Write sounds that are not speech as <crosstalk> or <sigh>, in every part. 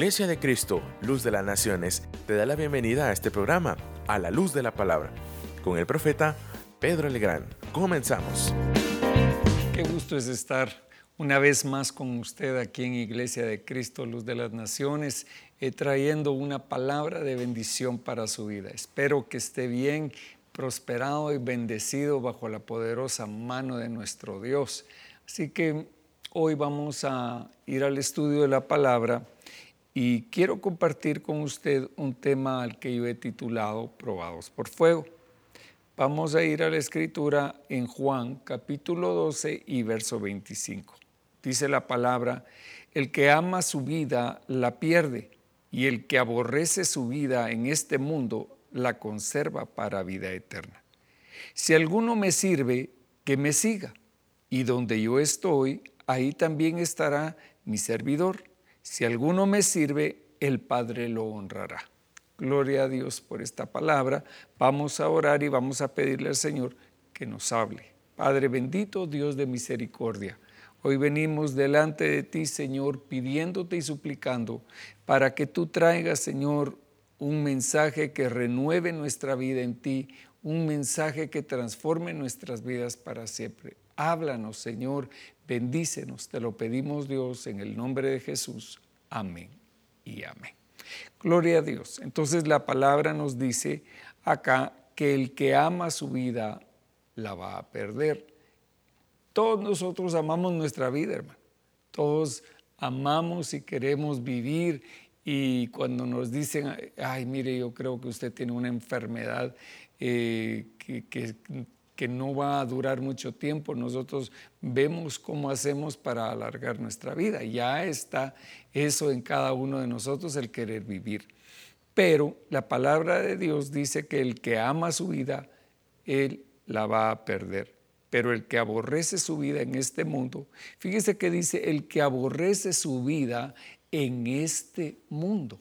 Iglesia de Cristo, Luz de las Naciones, te da la bienvenida a este programa, a la luz de la palabra, con el profeta Pedro Legrand. Comenzamos. Qué gusto es estar una vez más con usted aquí en Iglesia de Cristo, Luz de las Naciones, eh, trayendo una palabra de bendición para su vida. Espero que esté bien, prosperado y bendecido bajo la poderosa mano de nuestro Dios. Así que hoy vamos a ir al estudio de la palabra y quiero compartir con usted un tema al que yo he titulado Probados por Fuego. Vamos a ir a la escritura en Juan capítulo 12 y verso 25. Dice la palabra, el que ama su vida la pierde y el que aborrece su vida en este mundo la conserva para vida eterna. Si alguno me sirve, que me siga, y donde yo estoy, ahí también estará mi servidor. Si alguno me sirve, el Padre lo honrará. Gloria a Dios por esta palabra. Vamos a orar y vamos a pedirle al Señor que nos hable. Padre bendito, Dios de misericordia. Hoy venimos delante de ti, Señor, pidiéndote y suplicando para que tú traigas, Señor, un mensaje que renueve nuestra vida en ti, un mensaje que transforme nuestras vidas para siempre. Háblanos, Señor, bendícenos, te lo pedimos Dios en el nombre de Jesús. Amén y amén. Gloria a Dios. Entonces la palabra nos dice acá que el que ama su vida la va a perder. Todos nosotros amamos nuestra vida, hermano. Todos amamos y queremos vivir y cuando nos dicen, ay, mire, yo creo que usted tiene una enfermedad eh, que, que, no va a durar mucho tiempo, nosotros vemos cómo hacemos para alargar nuestra vida. Ya está eso en cada uno de nosotros, el querer vivir. Pero la palabra de Dios dice que el que ama su vida, él la va a perder. Pero el que aborrece su vida en este mundo, fíjese que dice, el que aborrece su vida en este mundo.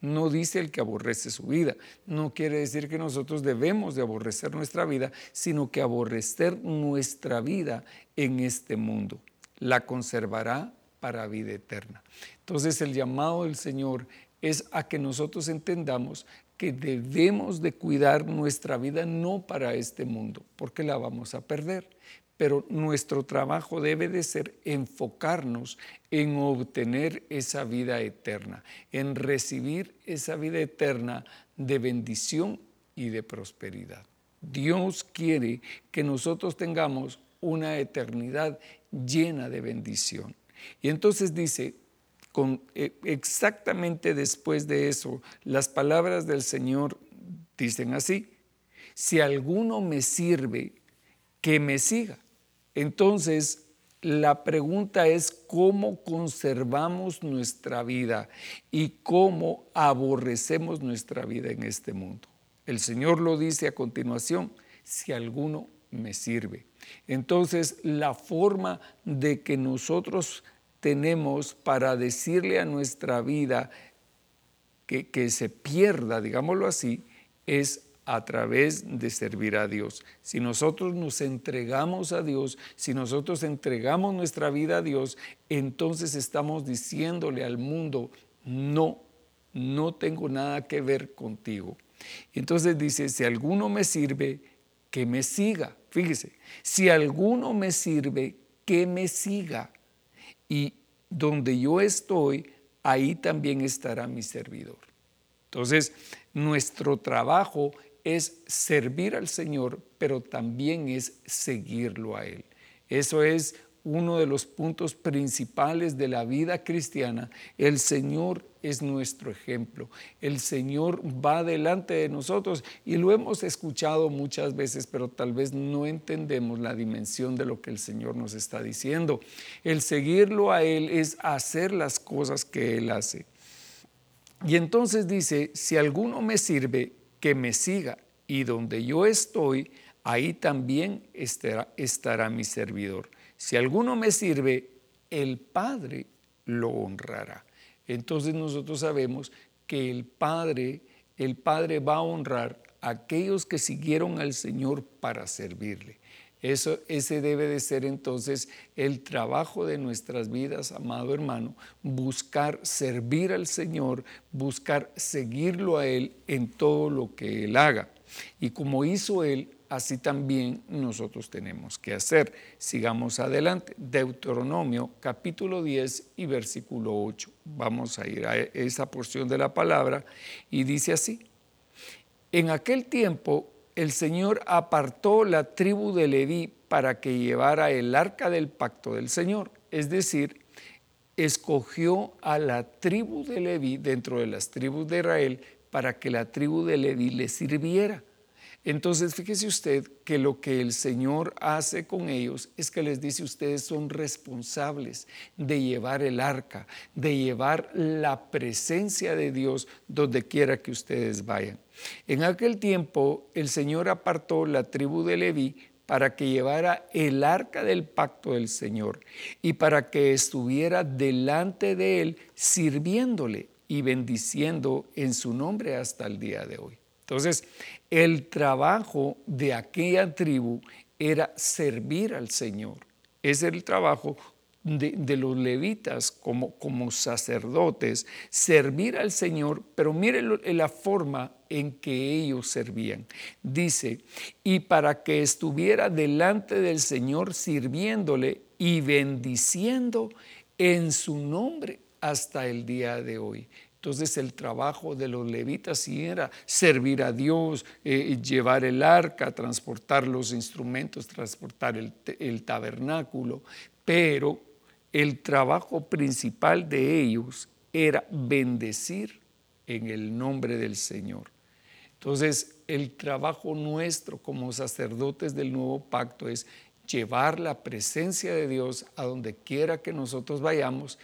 No dice el que aborrece su vida. No quiere decir que nosotros debemos de aborrecer nuestra vida, sino que aborrecer nuestra vida en este mundo. La conservará para vida eterna. Entonces el llamado del Señor es a que nosotros entendamos que debemos de cuidar nuestra vida no para este mundo, porque la vamos a perder, pero nuestro trabajo debe de ser enfocarnos en obtener esa vida eterna, en recibir esa vida eterna de bendición y de prosperidad. Dios quiere que nosotros tengamos una eternidad llena de bendición. Y entonces dice, eh, exactamente después de eso, las palabras del Señor dicen así, si alguno me sirve, que me siga. Entonces, la pregunta es cómo conservamos nuestra vida y cómo aborrecemos nuestra vida en este mundo. El Señor lo dice a continuación, si alguno me sirve. Entonces, la forma de que nosotros tenemos para decirle a nuestra vida que, se pierda, digámoslo así, es a través de servir a Dios. Si nosotros nos entregamos a Dios, si nosotros entregamos nuestra vida a Dios, entonces estamos diciéndole al mundo, no, no tengo nada que ver contigo. Entonces dice, si alguno me sirve, que me siga. Fíjese, si alguno me sirve, que me siga. Y donde yo estoy, ahí también estará mi servidor. Entonces, nuestro trabajo es servir al Señor, pero también es seguirlo a Él. Eso es uno de los puntos principales de la vida cristiana. El Señor es nuestro ejemplo. El Señor va delante de nosotros y lo hemos escuchado muchas veces, pero tal vez no entendemos la dimensión de lo que el Señor nos está diciendo. El seguirlo a Él es hacer las cosas que Él hace. Y entonces dice, si alguno me sirve, que me siga y donde yo estoy, ahí también estará, estará mi servidor. Si alguno me sirve, el Padre lo honrará. Entonces nosotros sabemos que el Padre, el Padre va a honrar a aquellos que siguieron al Señor para servirle. Eso, ese debe de ser entonces el trabajo de nuestras vidas, amado hermano, buscar servir al Señor, buscar seguirlo a Él en todo lo que Él haga. Y como hizo Él, así también nosotros tenemos que hacer. Sigamos adelante. Deuteronomio capítulo 10 y versículo 8. Vamos a ir a esa porción de la palabra y dice así. En aquel tiempo el Señor apartó la tribu de Leví para que llevara el arca del pacto del Señor. Es decir, escogió a la tribu de Leví dentro de las tribus de Israel para que la tribu de Leví le sirviera. Entonces, fíjese usted que lo que el Señor hace con ellos es que les dice, ustedes son responsables de llevar el arca, de llevar la presencia de Dios donde quiera que ustedes vayan. En aquel tiempo el Señor apartó la tribu de Leví para que llevara el arca del pacto del Señor y para que estuviera delante de él sirviéndole y bendiciendo en su nombre hasta el día de hoy. Entonces, el trabajo de aquella tribu era servir al Señor. Ese el trabajo de, los levitas como, como sacerdotes, servir al Señor, pero mire la forma en que ellos servían. Dice, y para que estuviera delante del Señor sirviéndole y bendiciendo en su nombre hasta el día de hoy. Entonces el trabajo de los levitas sí era servir a Dios, eh, llevar el arca, transportar los instrumentos, transportar el, el tabernáculo, pero el trabajo principal de ellos era bendecir en el nombre del Señor. Entonces, el trabajo nuestro como sacerdotes del nuevo pacto es llevar la presencia de Dios a donde quiera que nosotros vayamos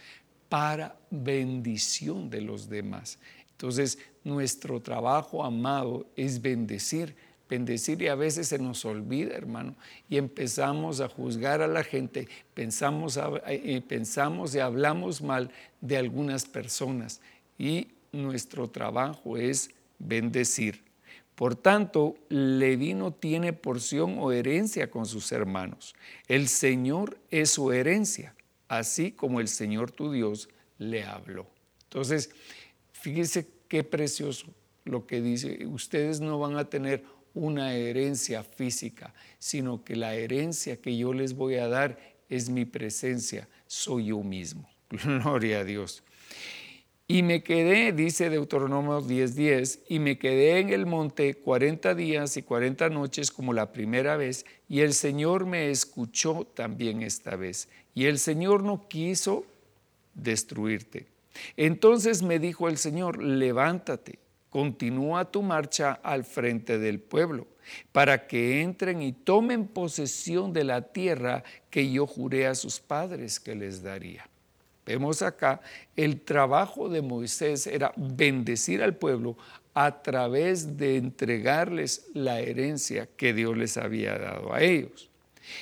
para bendición de los demás. Entonces, nuestro trabajo, amado, es bendecir bendecir y a veces se nos olvida, hermano, y empezamos a juzgar a la gente, pensamos, y pensamos y hablamos mal de algunas personas y nuestro trabajo es bendecir. Por tanto, Leví no tiene porción o herencia con sus hermanos. El Señor es su herencia, así como el Señor tu Dios le habló. Entonces, fíjese qué precioso lo que dice. Ustedes no van a tener una herencia física, sino que la herencia que yo les voy a dar es mi presencia, soy yo mismo. <laughs> Gloria a Dios. Y me quedé, dice Deuteronomio 10:10, y me quedé en el monte 40 días y 40 noches como la primera vez, y el Señor me escuchó también esta vez. Y el Señor no quiso destruirte. Entonces me dijo el Señor, levántate Continúa tu marcha al frente del pueblo, para que entren y tomen posesión de la tierra que yo juré a sus padres que les daría. Vemos acá, el trabajo de Moisés era bendecir al pueblo a través de entregarles la herencia que Dios les había dado a ellos.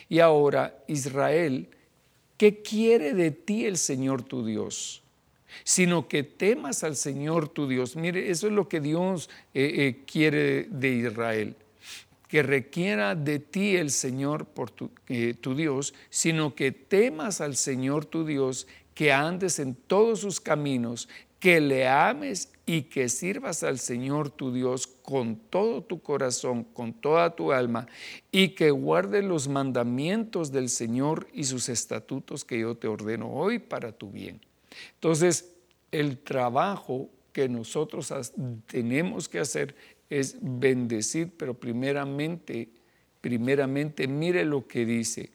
Y ahora, Israel, ¿qué quiere de ti el Señor tu Dios? sino que temas al Señor tu Dios. Mire, eso es lo que Dios eh, eh, quiere de Israel, que requiera de ti el Señor por tu, eh, tu Dios, sino que temas al Señor tu Dios, que andes en todos sus caminos, que le ames y que sirvas al Señor tu Dios con todo tu corazón, con toda tu alma, y que guardes los mandamientos del Señor y sus estatutos que yo te ordeno hoy para tu bien. Entonces, el trabajo que nosotros tenemos que hacer es bendecir, pero primeramente, primeramente mire lo que dice.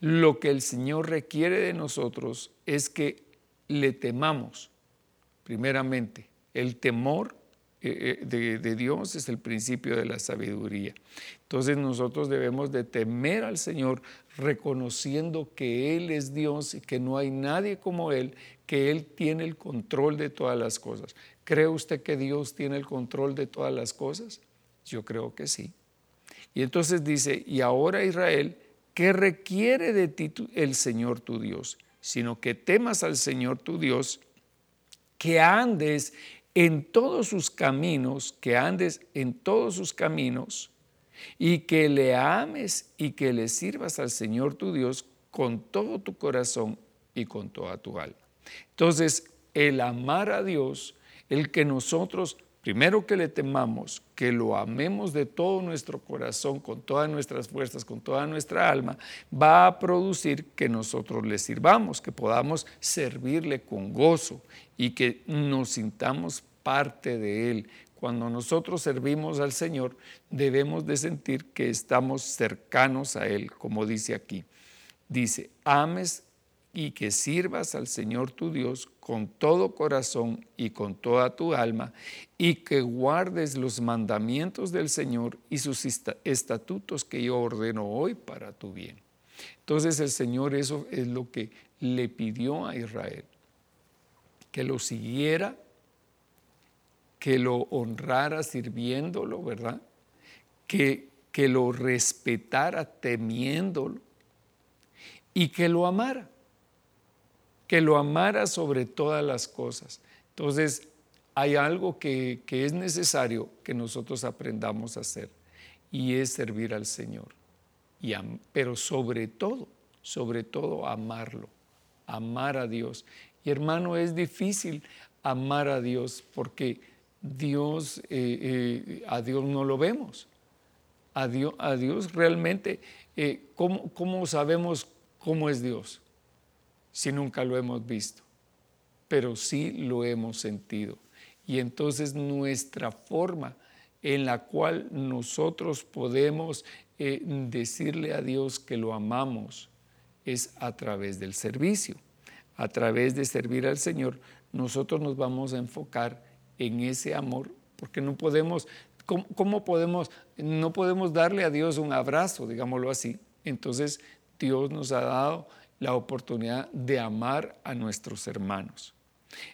Lo que el Señor requiere de nosotros es que le temamos, primeramente. El temor eh, eh, de, Dios es el principio de la sabiduría. Entonces nosotros debemos de temer al Señor reconociendo que Él es Dios y que no hay nadie como Él, que Él tiene el control de todas las cosas. ¿Cree usted que Dios tiene el control de todas las cosas? Yo creo que sí. Y entonces dice, y ahora Israel, ¿qué requiere de ti el Señor tu Dios? Sino que temas al Señor tu Dios, que andes en todos sus caminos, que andes en todos sus caminos, y que le ames y que le sirvas al Señor tu Dios con todo tu corazón y con toda tu alma. Entonces, el amar a Dios, el que nosotros, primero que le temamos, que lo amemos de todo nuestro corazón, con todas nuestras fuerzas, con toda nuestra alma, va a producir que nosotros le sirvamos, que podamos servirle con gozo y que nos sintamos parte de Él. Cuando nosotros servimos al Señor, debemos de sentir que estamos cercanos a Él, como dice aquí. Dice, ames y que sirvas al Señor tu Dios con todo corazón y con toda tu alma, y que guardes los mandamientos del Señor y sus estatutos que yo ordeno hoy para tu bien. Entonces el Señor eso es lo que le pidió a Israel, que lo siguiera, que lo honrara sirviéndolo, ¿verdad? Que, que lo respetara temiéndolo y que lo amara que lo amara sobre todas las cosas. Entonces, hay algo que, es necesario que nosotros aprendamos a hacer y es servir al Señor. Y pero sobre todo, sobre todo amarlo, amar a Dios. Y hermano, es difícil amar a Dios porque Dios, eh, eh, a Dios no lo vemos. A Dios, a Dios realmente, eh, ¿cómo sabemos cómo es Dios? Si nunca lo hemos visto, pero sí lo hemos sentido. Y entonces nuestra forma en la cual nosotros podemos eh, decirle a Dios que lo amamos es a través del servicio. A través de servir al Señor, nosotros nos vamos a enfocar en ese amor, porque no podemos, ¿cómo, podemos, no podemos darle a Dios un abrazo, digámoslo así? Entonces Dios nos ha dado la oportunidad de amar a nuestros hermanos.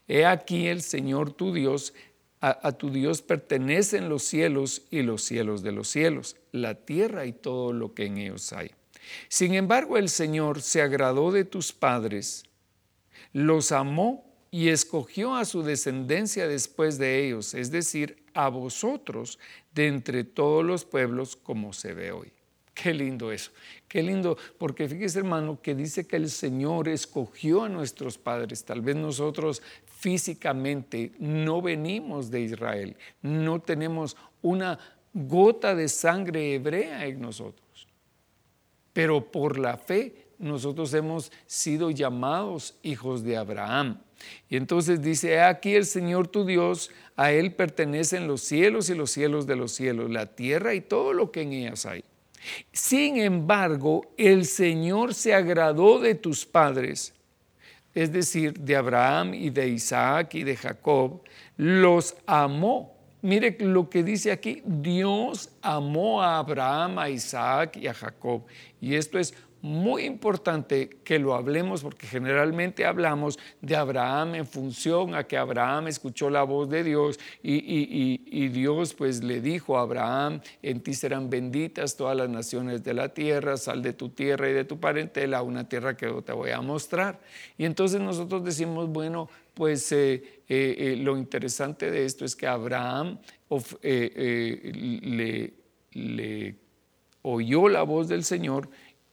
He aquí el Señor tu Dios, a, tu Dios pertenecen los cielos y los cielos de los cielos, la tierra y todo lo que en ellos hay. Sin embargo, el Señor se agradó de tus padres, los amó y escogió a su descendencia después de ellos, es decir, a vosotros de entre todos los pueblos como se ve hoy. Qué lindo eso, qué lindo, porque fíjese hermano que dice que el Señor escogió a nuestros padres, tal vez nosotros físicamente no venimos de Israel, no tenemos una gota de sangre hebrea en nosotros, pero por la fe nosotros hemos sido llamados hijos de Abraham. Y entonces dice, aquí el Señor tu Dios, a Él pertenecen los cielos y los cielos de los cielos, la tierra y todo lo que en ellas hay. Sin embargo, el Señor se agradó de tus padres, es decir, de Abraham y de Isaac y de Jacob, los amó. Mire lo que dice aquí, Dios amó a Abraham, a Isaac y a Jacob. Y esto es muy importante que lo hablemos porque generalmente hablamos de Abraham en función a que Abraham escuchó la voz de Dios y, Dios pues le dijo a Abraham, en ti serán benditas todas las naciones de la tierra, sal de tu tierra y de tu parentela a una tierra que te voy a mostrar. Y entonces nosotros decimos, bueno, pues eh, eh, eh, lo interesante de esto es que Abraham le, le oyó la voz del Señor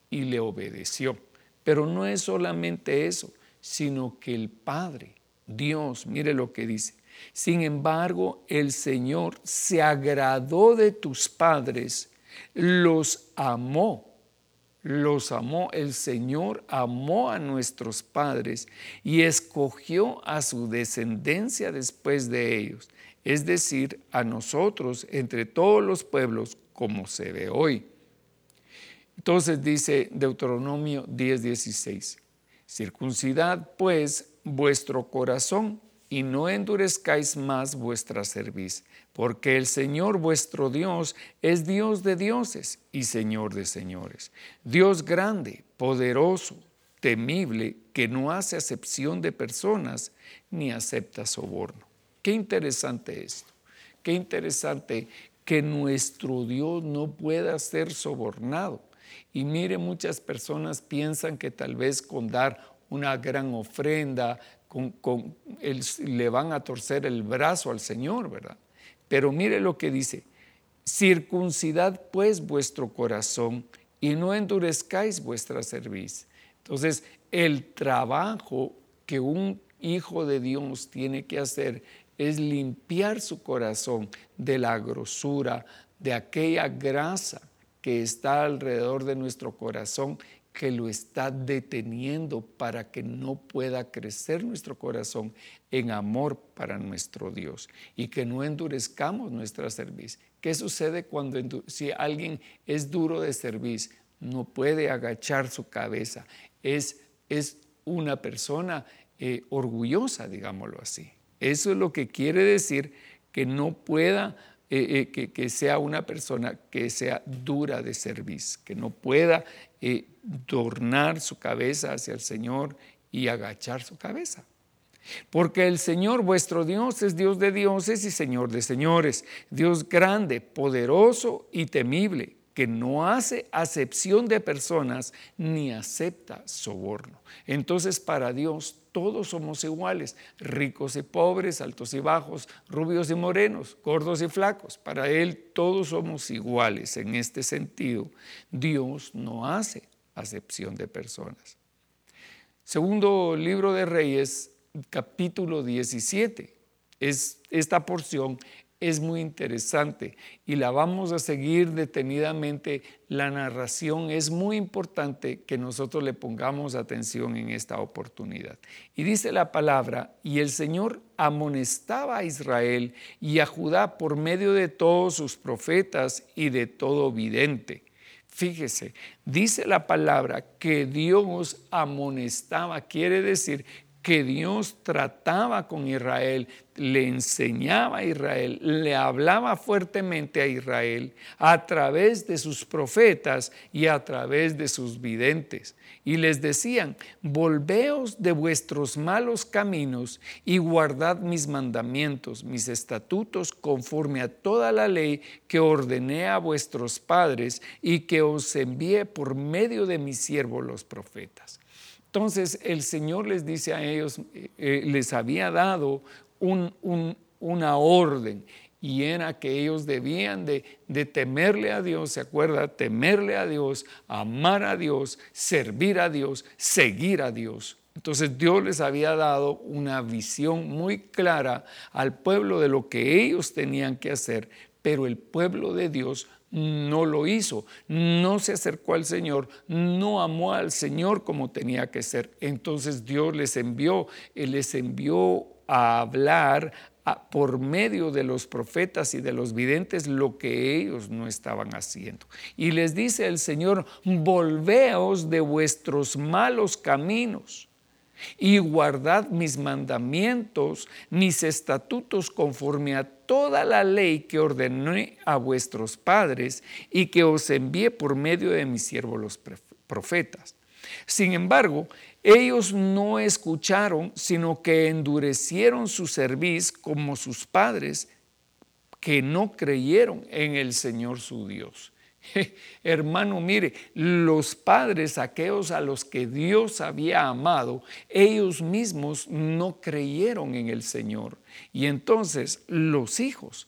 y le obedeció. Pero no es solamente eso, sino que el Padre, Dios, mire lo que dice. Sin embargo, el Señor se agradó de tus padres, los amó, los amó. El Señor amó a nuestros padres y escogió a su descendencia después de ellos, es decir, a nosotros entre todos los pueblos como se ve hoy. Entonces dice Deuteronomio 10:16, circuncidad pues vuestro corazón y no endurezcáis más vuestra cerviz, porque el Señor vuestro Dios es Dios de dioses y Señor de señores, Dios grande, poderoso, temible, que no hace acepción de personas ni acepta soborno. Qué interesante esto, qué interesante que nuestro Dios no pueda ser sobornado. Y mire, muchas personas piensan que tal vez con dar una gran ofrenda, le van a torcer el brazo al Señor, ¿verdad? Pero mire lo que dice, Circuncidad pues vuestro corazón y no endurezcáis vuestra cerviz. Entonces, el trabajo que un hijo de Dios tiene que hacer es limpiar su corazón de la grosura, de aquella grasa que está alrededor de nuestro corazón que lo está deteniendo para que no pueda crecer nuestro corazón en amor para nuestro Dios y que no endurezcamos nuestra cerviz. ¿Qué sucede cuando si alguien es duro de cerviz, no puede agachar su cabeza? Es, es una persona eh, orgullosa, digámoslo así. Eso es lo que quiere decir que no pueda eh, eh, que, sea una persona que sea dura de cerviz, que no pueda eh, tornar su cabeza hacia el Señor y agachar su cabeza. Porque el Señor vuestro Dios es Dios de dioses y Señor de señores, Dios grande, poderoso y temible que no hace acepción de personas ni acepta soborno. Entonces para Dios todos somos iguales, ricos y pobres, altos y bajos, rubios y morenos, gordos y flacos. Para Él todos somos iguales en este sentido. Dios no hace acepción de personas. Segundo libro de Reyes, capítulo 17. Es, esta porción es muy interesante y la vamos a seguir detenidamente. La narración es muy importante que nosotros le pongamos atención en esta oportunidad. Y dice la palabra, y el Señor amonestaba a Israel y a Judá por medio de todos sus profetas y de todo vidente. Fíjese, dice la palabra que Dios amonestaba, quiere decir que Dios trataba con Israel, le enseñaba a Israel, le hablaba fuertemente a Israel a través de sus profetas y a través de sus videntes. Y les decían, volveos de vuestros malos caminos y guardad mis mandamientos, mis estatutos, conforme a toda la ley que ordené a vuestros padres y que os envié por medio de mis siervos los profetas. Entonces el Señor les dice a ellos, eh, eh, les había dado una orden y era que ellos debían de, de, temerle a Dios, ¿se acuerda? Temerle a Dios, amar a Dios, servir a Dios, seguir a Dios. Entonces Dios les había dado una visión muy clara al pueblo de lo que ellos tenían que hacer, pero el pueblo de Dios no lo hizo, no se acercó al Señor, no amó al Señor como tenía que ser. Entonces Dios les envió, Él les envió a hablar por medio de los profetas y de los videntes lo que ellos no estaban haciendo. Y les dice el Señor, volveos de vuestros malos caminos y guardad mis mandamientos, mis estatutos conforme a toda la ley que ordené a vuestros padres y que os envié por medio de mis siervos los profetas. Sin embargo, ellos no escucharon, sino que endurecieron su cerviz como sus padres, que no creyeron en el Señor su Dios. <laughs> Hermano, mire, los padres, aquellos a los que Dios había amado, ellos mismos no creyeron en el Señor. Y entonces los hijos,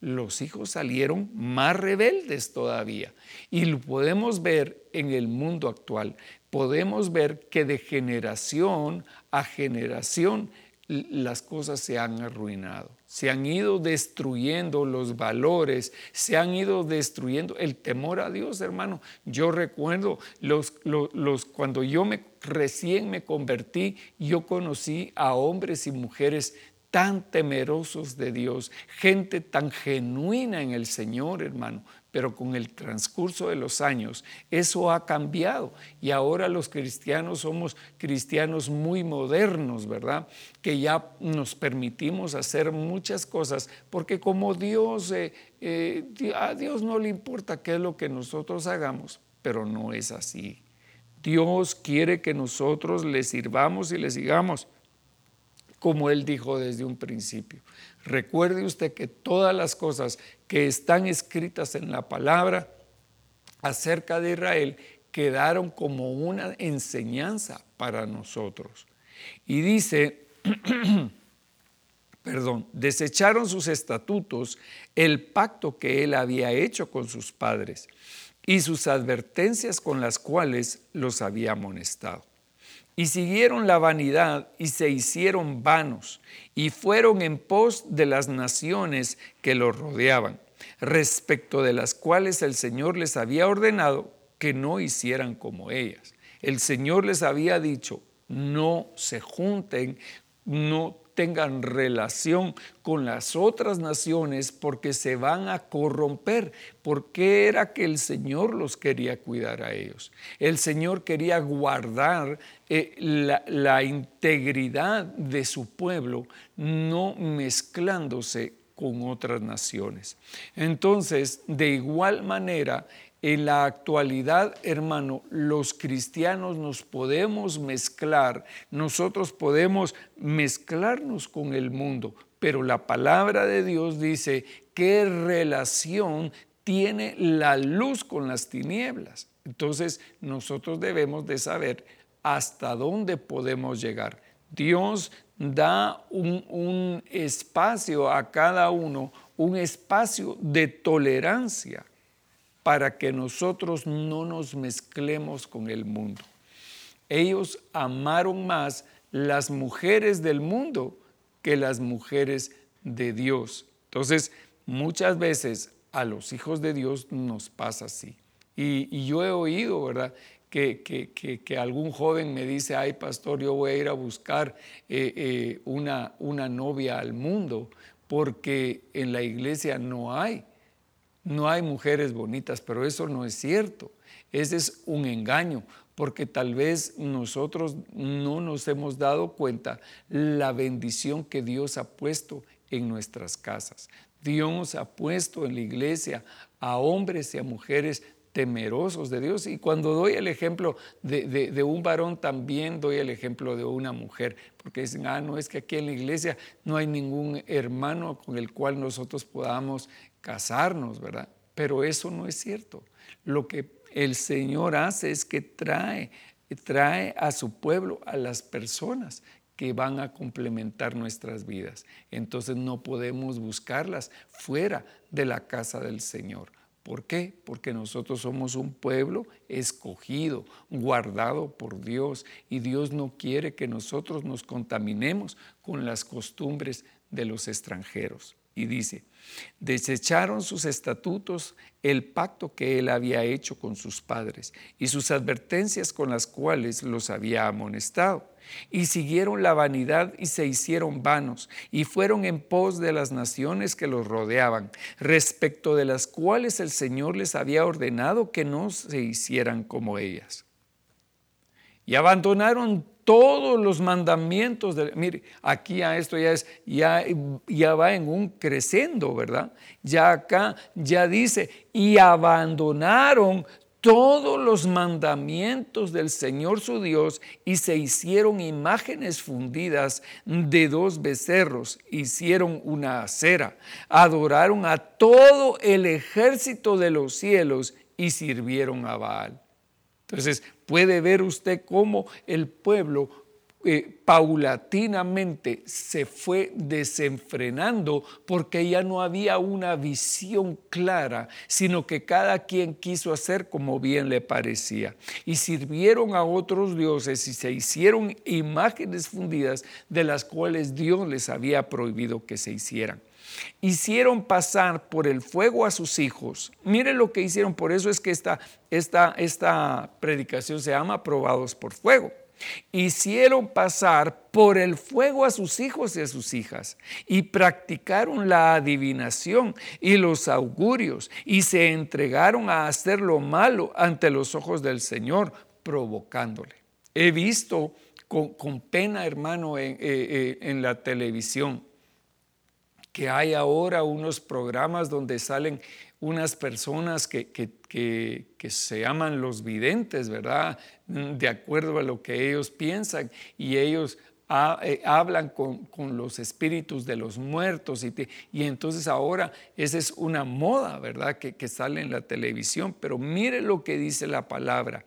los hijos salieron más rebeldes todavía. Y lo podemos ver en el mundo actual. Podemos ver que de generación a generación las cosas se han arruinado se han ido destruyendo los valores, se han ido destruyendo el temor a Dios, hermano. Yo recuerdo los, los, cuando yo me, recién me convertí, yo conocí a hombres y mujeres tan temerosos de Dios, gente tan genuina en el Señor, hermano pero con el transcurso de los años eso ha cambiado y ahora los cristianos somos cristianos muy modernos, ¿verdad? Que ya nos permitimos hacer muchas cosas porque como Dios, eh, eh, a Dios no le importa qué es lo que nosotros hagamos, pero no es así. Dios quiere que nosotros le sirvamos y le sigamos como Él dijo desde un principio. Recuerde usted que todas las cosas que están escritas en la palabra acerca de Israel quedaron como una enseñanza para nosotros. Y dice <clears throat> perdón, desecharon sus estatutos, el pacto que él había hecho con sus padres y sus advertencias con las cuales los había amonestado. Y siguieron la vanidad y se hicieron vanos y fueron en pos de las naciones que los rodeaban, respecto de las cuales el Señor les había ordenado que no hicieran como ellas. El Señor les había dicho, no se junten, no tengan relación con las otras naciones porque se van a corromper. porque era que el Señor los quería cuidar a ellos? El Señor quería guardar eh, la integridad de su pueblo, no mezclándose con otras naciones. Entonces, de igual manera, en la actualidad, hermano, los cristianos nos podemos mezclar, nosotros podemos mezclarnos con el mundo, pero la palabra de Dios dice qué relación tiene la luz con las tinieblas. Entonces nosotros debemos de saber hasta dónde podemos llegar. Dios da un, un espacio a cada uno, un espacio de tolerancia para que nosotros no nos mezclemos con el mundo. Ellos amaron más las mujeres del mundo que las mujeres de Dios. Entonces, muchas veces a los hijos de Dios nos pasa así. Y, yo he oído, ¿verdad? Que, que, algún joven me dice, ay pastor, yo voy a ir a buscar eh, eh, una, una novia al mundo porque en la iglesia no hay no hay mujeres bonitas, pero eso no es cierto. Ese es un engaño, porque tal vez nosotros no nos hemos dado cuenta la bendición que Dios ha puesto en nuestras casas. Dios ha puesto en la iglesia a hombres y a mujeres temerosos de Dios. Y cuando doy el ejemplo de, un varón, también doy el ejemplo de una mujer, porque dicen, ah, no es que aquí en la iglesia no hay ningún hermano con el cual nosotros podamos casarnos, ¿verdad? Pero eso no es cierto. Lo que el Señor hace es que trae, trae a su pueblo, a las personas que van a complementar nuestras vidas. Entonces no podemos buscarlas fuera de la casa del Señor. ¿Por qué? Porque nosotros somos un pueblo escogido, guardado por Dios, y Dios no quiere que nosotros nos contaminemos con las costumbres de los extranjeros. Y dice, desecharon sus estatutos, el pacto que él había hecho con sus padres y sus advertencias con las cuales los había amonestado. Y siguieron la vanidad y se hicieron vanos y fueron en pos de las naciones que los rodeaban, respecto de las cuales el Señor les había ordenado que no se hicieran como ellas. Y abandonaron todos los mandamientos. De, mire, aquí a esto ya es, ya, ya va en un crescendo, ¿verdad? Ya acá ya dice, y abandonaron todos los mandamientos del Señor su Dios y se hicieron imágenes fundidas de dos becerros, hicieron una acera, adoraron a todo el ejército de los cielos y sirvieron a Baal. Entonces, puede ver usted cómo el pueblo eh, paulatinamente se fue desenfrenando porque ya no había una visión clara, sino que cada quien quiso hacer como bien le parecía. Y sirvieron a otros dioses y se hicieron imágenes fundidas de las cuales Dios les había prohibido que se hicieran hicieron pasar por el fuego a sus hijos. Miren lo que hicieron, por eso es que esta, esta, esta predicación se llama probados por fuego. Hicieron pasar por el fuego a sus hijos y a sus hijas y practicaron la adivinación y los augurios y se entregaron a hacer lo malo ante los ojos del Señor, provocándole. He visto con, pena, hermano, en, eh, eh, en la televisión que hay ahora unos programas donde salen unas personas que, se llaman los videntes, ¿verdad? De acuerdo a lo que ellos piensan y ellos eh, hablan con, los espíritus de los muertos y, y, entonces ahora esa es una moda, ¿verdad? Que, que sale en la televisión, pero mire lo que dice la palabra.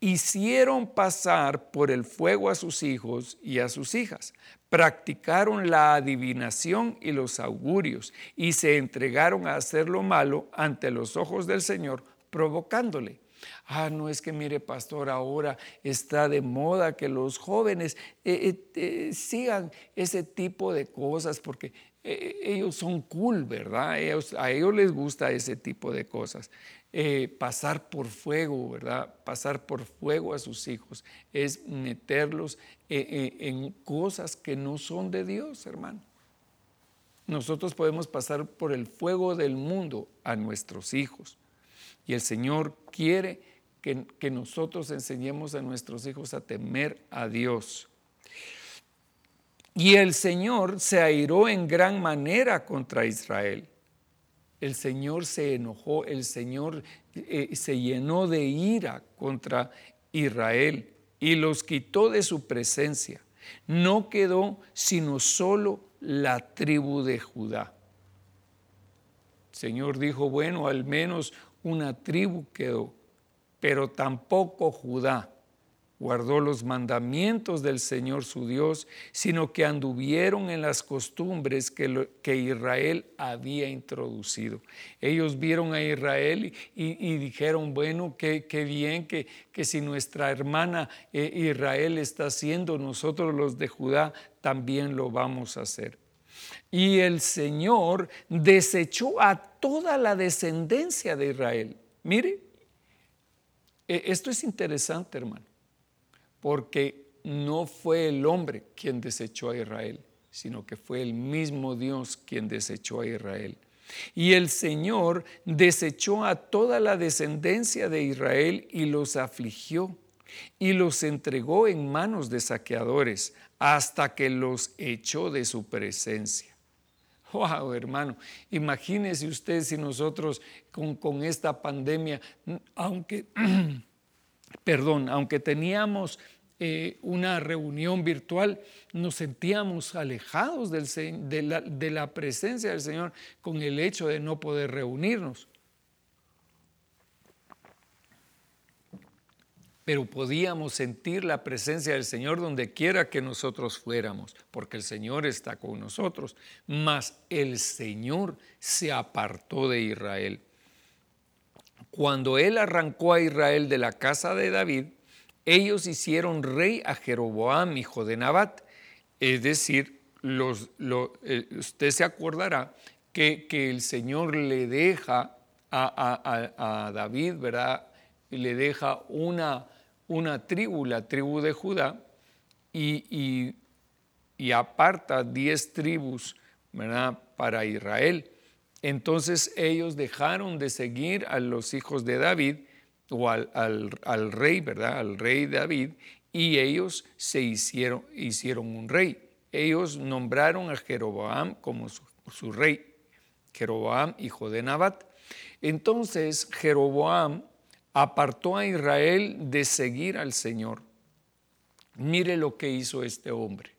Hicieron pasar por el fuego a sus hijos y a sus hijas practicaron la adivinación y los augurios y se entregaron a hacer lo malo ante los ojos del Señor, provocándole. Ah, no es que mire, pastor, ahora está de moda que los jóvenes eh, eh, eh, sigan ese tipo de cosas porque ellos son cool, ¿verdad? a ellos les gusta ese tipo de cosas. Pasar por fuego, ¿verdad? Pasar por fuego a sus hijos es meterlos en cosas que no son de Dios, hermano. Nosotros podemos pasar por el fuego del mundo a nuestros hijos. Y el Señor quiere que, que nosotros enseñemos a nuestros hijos a temer a Dios. Y el Señor se airó en gran manera contra Israel. El Señor se enojó, el Señor eh, se llenó de ira contra Israel y los quitó de su presencia. No quedó sino solo la tribu de Judá. El Señor dijo, bueno, al menos una tribu quedó, pero tampoco Judá guardó los mandamientos del Señor su Dios, sino que anduvieron en las costumbres que, Israel había introducido. Ellos vieron a Israel y, dijeron, bueno, qué, bien que, que, si nuestra hermana eh, Israel está haciendo, nosotros los de Judá también lo vamos a hacer. Y el Señor desechó a toda la descendencia de Israel. Mire, e, esto es interesante, hermano, porque no fue el hombre quien desechó a Israel, sino que fue el mismo Dios quien desechó a Israel. Y el Señor desechó a toda la descendencia de Israel y los afligió y los entregó en manos de saqueadores hasta que los echó de su presencia. Wow, hermano, imagínese usted si nosotros con, esta pandemia, aunque, <clears throat> perdón, aunque teníamos eh, una reunión virtual, nos sentíamos alejados de, la, de la presencia del Señor con el hecho de no poder reunirnos. pero podíamos sentir la presencia del Señor donde quiera que nosotros fuéramos, porque el Señor está con nosotros. Mas el Señor se apartó de Israel. Cuando Él arrancó a Israel de la casa de David, ellos hicieron rey a Jeroboam, hijo de Nabat. Es decir, eh, usted se acordará que, el Señor le deja a, a David, ¿verdad? Le deja una una tribu, la tribu de Judá, y, aparta diez tribus para Israel. Entonces ellos dejaron de seguir a los hijos de David o al, rey, ¿verdad? Al rey David, y ellos se hicieron, hicieron un rey. Ellos nombraron a Jeroboam como su, su rey, Jeroboam, hijo de Nabat. Entonces Jeroboam apartó a Israel de seguir al Señor. Mire lo que hizo este hombre.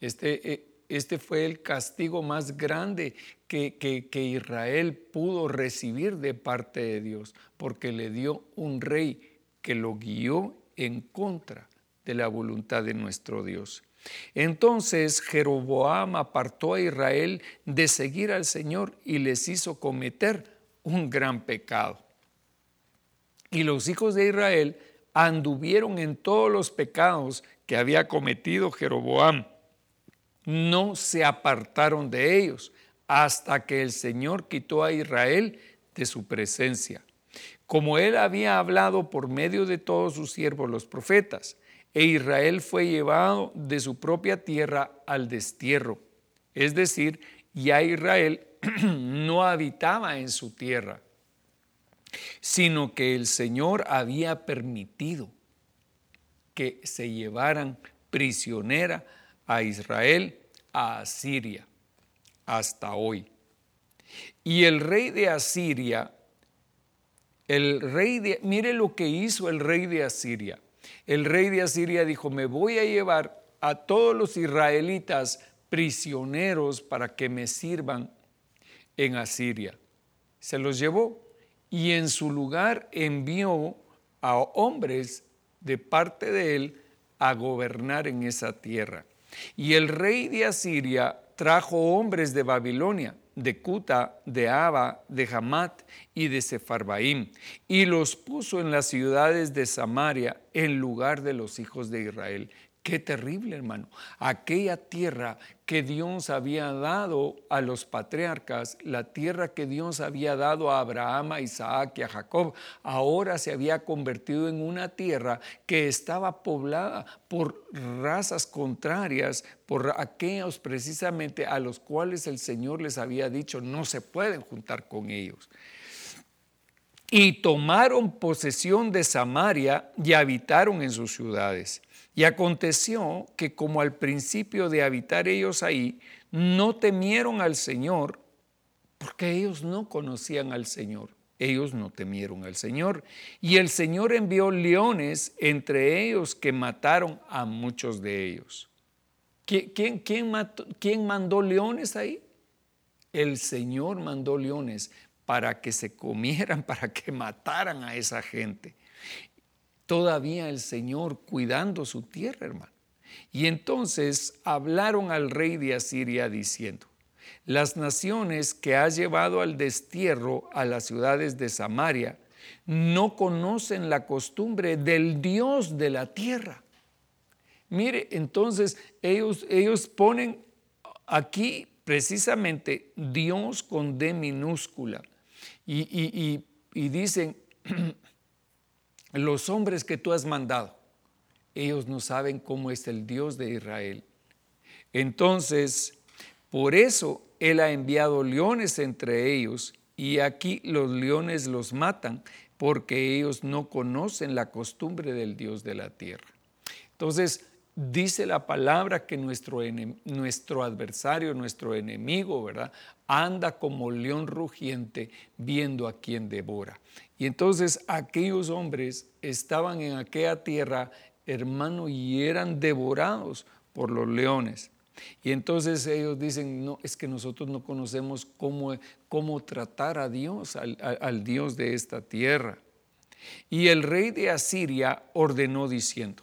Este, eh, este fue el castigo más grande que, que, Israel pudo recibir de parte de Dios, porque le dio un rey que lo guió en contra de la voluntad de nuestro Dios. Entonces Jeroboam apartó a Israel de seguir al Señor y les hizo cometer un gran pecado. Y los hijos de Israel anduvieron en todos los pecados que había cometido Jeroboam. No se apartaron de ellos hasta que el Señor quitó a Israel de su presencia. Como él había hablado por medio de todos sus siervos los profetas, e Israel fue llevado de su propia tierra al destierro. Es decir, ya Israel <clears throat> no habitaba en su tierra sino que el Señor había permitido que se llevaran prisionera a Israel a Asiria hasta hoy. Y el rey de Asiria, el rey de, mire lo que hizo el rey de Asiria. El rey de Asiria dijo, me voy a llevar a todos los israelitas prisioneros para que me sirvan en Asiria. Se los llevó y en su lugar envió a hombres de parte de él a gobernar en esa tierra. Y el rey de Asiria trajo hombres de Babilonia, de Cuta, de Aba, de Hamat y de Sefarbaim, y los puso en las ciudades de Samaria en lugar de los hijos de Israel. Qué terrible, hermano. Aquella tierra que Dios había dado a los patriarcas, la tierra que Dios había dado a Abraham, a Isaac y a Jacob, ahora se había convertido en una tierra que estaba poblada por razas contrarias, por aquellos precisamente a los cuales el Señor les había dicho no se pueden juntar con ellos. Y tomaron posesión de Samaria y habitaron en sus ciudades. Y aconteció que como al principio de habitar ellos ahí, no temieron al Señor, porque ellos no conocían al Señor. Ellos no temieron al Señor. Y el Señor envió leones entre ellos que mataron a muchos de ellos. ¿Quién, quién mandó leones ahí? El Señor mandó leones para que se comieran, <laughs> para que mataran a esa gente todavía el Señor cuidando su tierra, hermano. Y entonces hablaron al rey de Asiria diciendo, las naciones que has llevado al destierro a las ciudades de Samaria no conocen la costumbre del Dios de la tierra. Mire, entonces ellos, ellos ponen aquí precisamente Dios con D minúscula y, y dicen, <clears throat> los hombres que tú has mandado, ellos no saben cómo es el Dios de Israel. Entonces, por eso Él ha enviado leones entre ellos y aquí los leones los matan porque ellos no conocen la costumbre del Dios de la tierra. Entonces, dice la palabra que nuestro, nuestro adversario, nuestro enemigo, ¿verdad? Anda como león rugiente viendo a quien devora. Y entonces aquellos hombres estaban en aquella tierra, hermano, y eran devorados por los leones. Y entonces ellos dicen, no, es que nosotros no conocemos cómo, cómo tratar a Dios, al, al Dios de esta tierra. Y el rey de Asiria ordenó diciendo,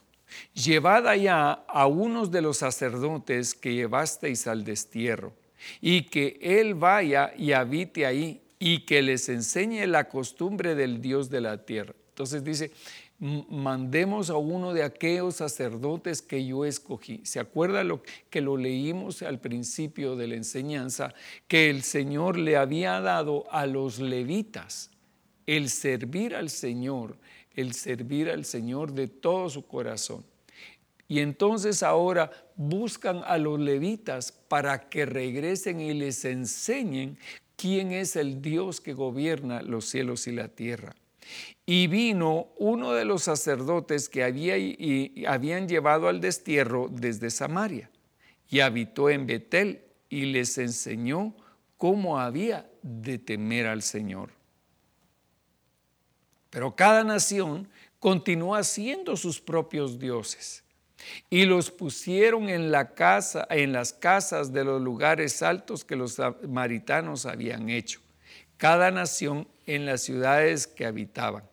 llevad allá a unos de los sacerdotes que llevasteis al destierro, y que él vaya y habite ahí, y que les enseñe la costumbre del Dios de la tierra. Entonces dice, mandemos a uno de aquellos sacerdotes que yo escogí. ¿Se acuerda lo que lo leímos al principio de la enseñanza? Que el Señor le había dado a los levitas el servir al Señor, el servir al Señor de todo su corazón. Y entonces ahora buscan a los levitas para que regresen y les enseñen quién es el Dios que gobierna los cielos y la tierra. Y vino uno de los sacerdotes que había, y habían llevado al destierro desde Samaria y habitó en Betel y les enseñó cómo había de temer al Señor. Pero cada nación continuó haciendo sus propios dioses y los pusieron en, la casa, en las casas de los lugares altos que los samaritanos habían hecho, cada nación en las ciudades que habitaban.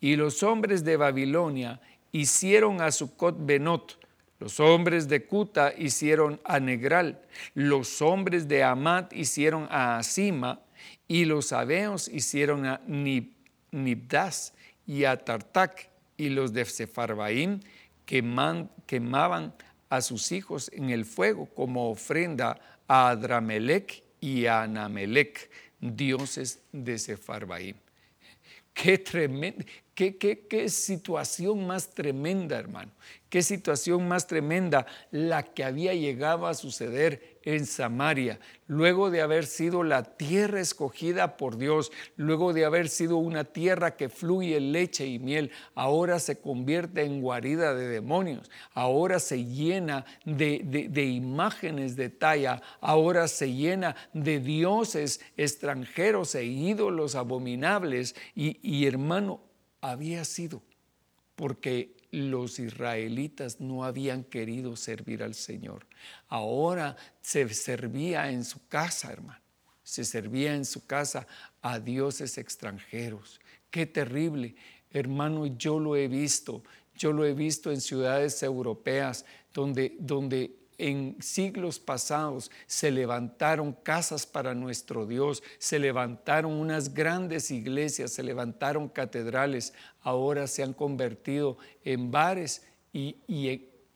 Y los hombres de Babilonia hicieron a Sucot Benot, los hombres de Cuta hicieron a Negral, los hombres de Amat hicieron a Asima, y los abeos hicieron a Nibdas y a Tartak, y los de Sefarbaim quemaban a sus hijos en el fuego como ofrenda a Adramelech y a Anamelech, dioses de Sefarbaim. Qué, tremendo, qué, qué, qué situación más tremenda, hermano. Qué situación más tremenda la que había llegado a suceder en Samaria, luego de haber sido la tierra escogida por Dios, luego de haber sido una tierra que fluye leche y miel, ahora se convierte en guarida de demonios, ahora se llena de, imágenes de talla, ahora se llena de dioses extranjeros e ídolos abominables. Y, y hermano, había sido porque los israelitas no habían querido servir al Señor. Ahora se servía en su casa, hermano. Se servía en su casa a dioses extranjeros. Qué terrible. Hermano, yo lo he visto. Yo lo he visto en ciudades europeas donde, donde en siglos pasados se levantaron casas para nuestro Dios, se levantaron unas grandes iglesias, se levantaron catedrales, ahora se han convertido en bares, y,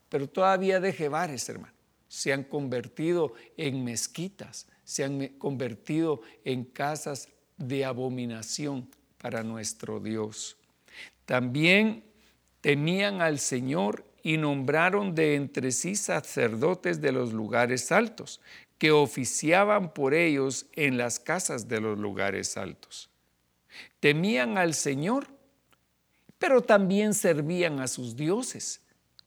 pero todavía deje bares, hermano. Se han convertido en mezquitas, se han convertido en casas de abominación para nuestro Dios. También temían al Señor y nombraron de entre sí sacerdotes de los lugares altos, que oficiaban por ellos en las casas de los lugares altos. Temían al Señor, pero también servían a sus dioses,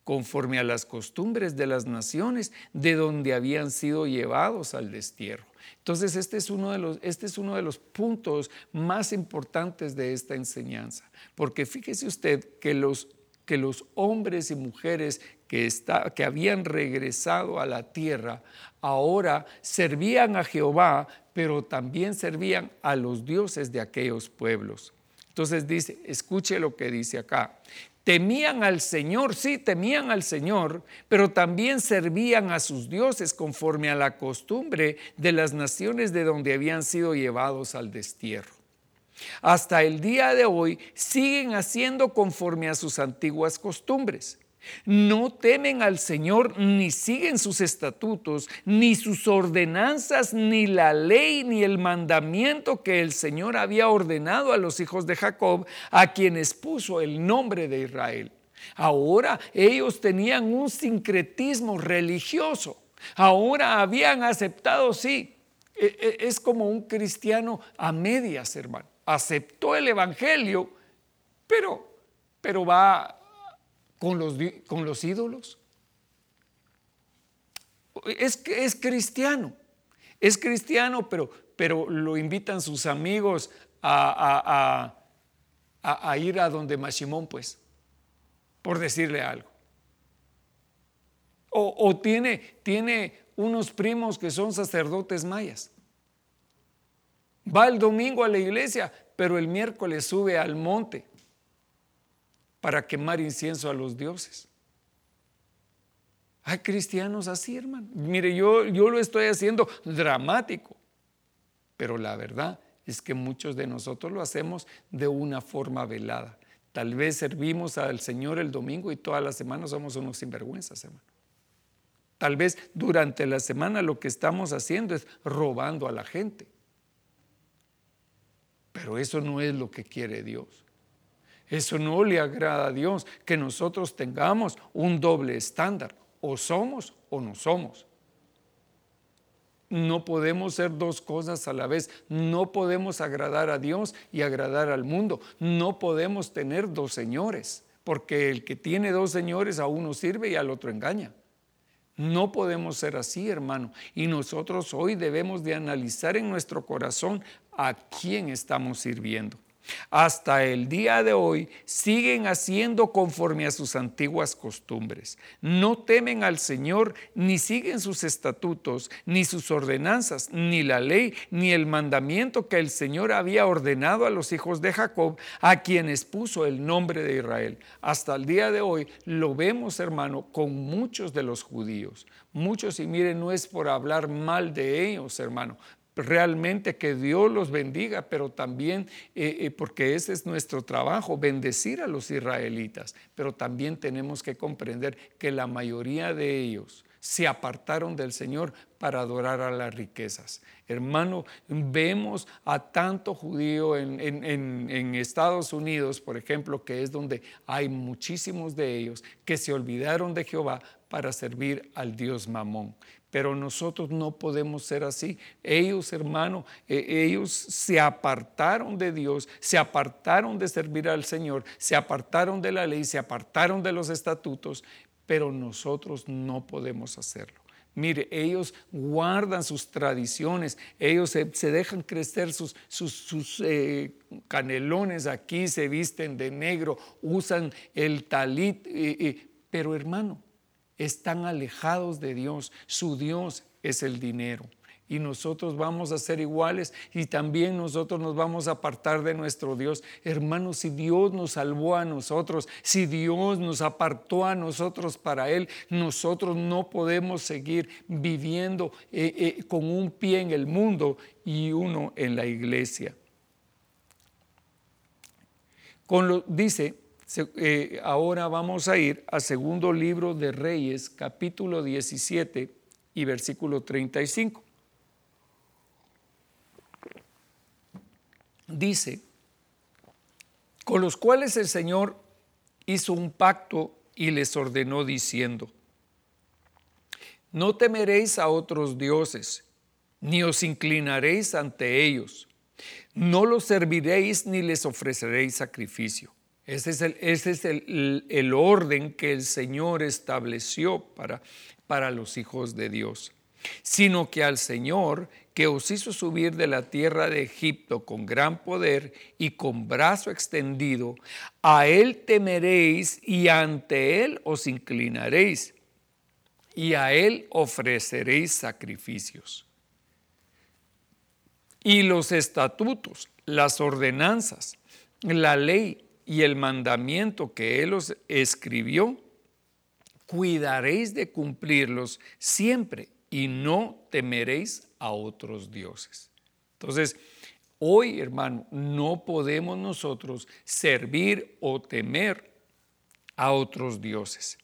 conforme a las costumbres de las naciones de donde habían sido llevados al destierro. Entonces, este es uno de los, este es uno de los puntos más importantes de esta enseñanza, porque fíjese usted que los que los hombres y mujeres que, que habían regresado a la tierra ahora servían a Jehová, pero también servían a los dioses de aquellos pueblos. Entonces dice, escuche lo que dice acá. Temían al Señor, sí, temían al Señor, pero también servían a sus dioses conforme a la costumbre de las naciones de donde habían sido llevados al destierro. Hasta el día de hoy siguen haciendo conforme a sus antiguas costumbres. No temen al Señor, ni siguen sus estatutos, ni sus ordenanzas, ni la ley, ni el mandamiento que el Señor había ordenado a los hijos de Jacob, a quienes puso el nombre de Israel. Ahora ellos tenían un sincretismo religioso. Ahora habían aceptado, sí, e, e, es como un cristiano a medias, hermano aceptó el Evangelio, pero, pero va con los, con los ídolos. Es, es cristiano, es cristiano, pero, pero lo invitan sus amigos a, a, ir a donde Mashimón, pues, por decirle algo. O, o, tiene, tiene unos primos que son sacerdotes mayas. Va el domingo a la iglesia, pero el miércoles sube al monte para quemar incienso a los dioses. Hay cristianos así, hermano. Mire, yo, yo lo estoy haciendo dramático, pero la verdad es que muchos de nosotros lo hacemos de una forma velada. Tal vez servimos al Señor el domingo y toda la semana somos unos sinvergüenzas, hermano. Tal vez durante la semana lo que estamos haciendo es robando a la gente. Pero eso no es lo que quiere Dios. Eso no le agrada a Dios, que nosotros tengamos un doble estándar. O somos o no somos. No podemos ser dos cosas a la vez. No podemos agradar a Dios y agradar al mundo. No podemos tener dos señores, porque el que tiene dos señores a uno sirve y al otro engaña. No podemos ser así, hermano. Y nosotros hoy debemos de analizar en nuestro corazón a quién estamos sirviendo. Hasta el día de hoy siguen haciendo conforme a sus antiguas costumbres. No temen al Señor, ni siguen sus estatutos, ni sus ordenanzas, ni la ley, ni el mandamiento que el Señor había ordenado a los hijos de Jacob, a quienes puso el nombre de Israel. Hasta el día de hoy lo vemos, hermano, con muchos de los judíos. Muchos, y miren, no es por hablar mal de ellos, hermano, realmente que Dios los bendiga, pero también eh, eh, porque ese es nuestro trabajo, bendecir a los israelitas, pero también tenemos que comprender que la mayoría de ellos se apartaron del Señor para adorar a las riquezas. Hermano, vemos a tanto judío en, en, Estados Unidos, por ejemplo, que es donde hay muchísimos de ellos que se olvidaron de Jehová para servir al Dios Mamón. Pero nosotros no podemos ser así. Ellos, hermano, e, ellos se apartaron de Dios, se apartaron de servir al Señor, se apartaron de la ley, se apartaron de los estatutos, pero nosotros no podemos hacerlo. Mire, ellos guardan sus tradiciones, ellos se, dejan crecer sus, eh, canelones aquí, se visten de negro, usan el talit, pero hermano, están alejados de Dios. Su Dios es el dinero. y nosotros vamos a ser iguales y también nosotros nos vamos a apartar de nuestro Dios. Hermanos, si Dios nos salvó a nosotros, si Dios nos apartó a nosotros para Él, nosotros no podemos seguir viviendo eh, eh, con un pie en el mundo y uno en la iglesia. Con lo, dice, eh, ahora vamos a ir al segundo libro de Reyes, capítulo 17 y versículo 35. Dice, con los cuales el Señor hizo un pacto y les ordenó diciendo, no temeréis a otros dioses, ni os inclinaréis ante ellos, no los serviréis ni les ofreceréis sacrificio ese es el, es el, orden que el Señor estableció para, para los hijos de Dios. Sino que al Señor que os hizo subir de la tierra de Egipto con gran poder y con brazo extendido, a Él temeréis y ante Él os inclinaréis y a Él ofreceréis sacrificios. Y los estatutos, las ordenanzas, la ley y el mandamiento que Él os escribió, cuidaréis de cumplirlos siempre y no temeréis a otros dioses. Entonces, hoy, hermano, no podemos nosotros servir o temer a otros dioses.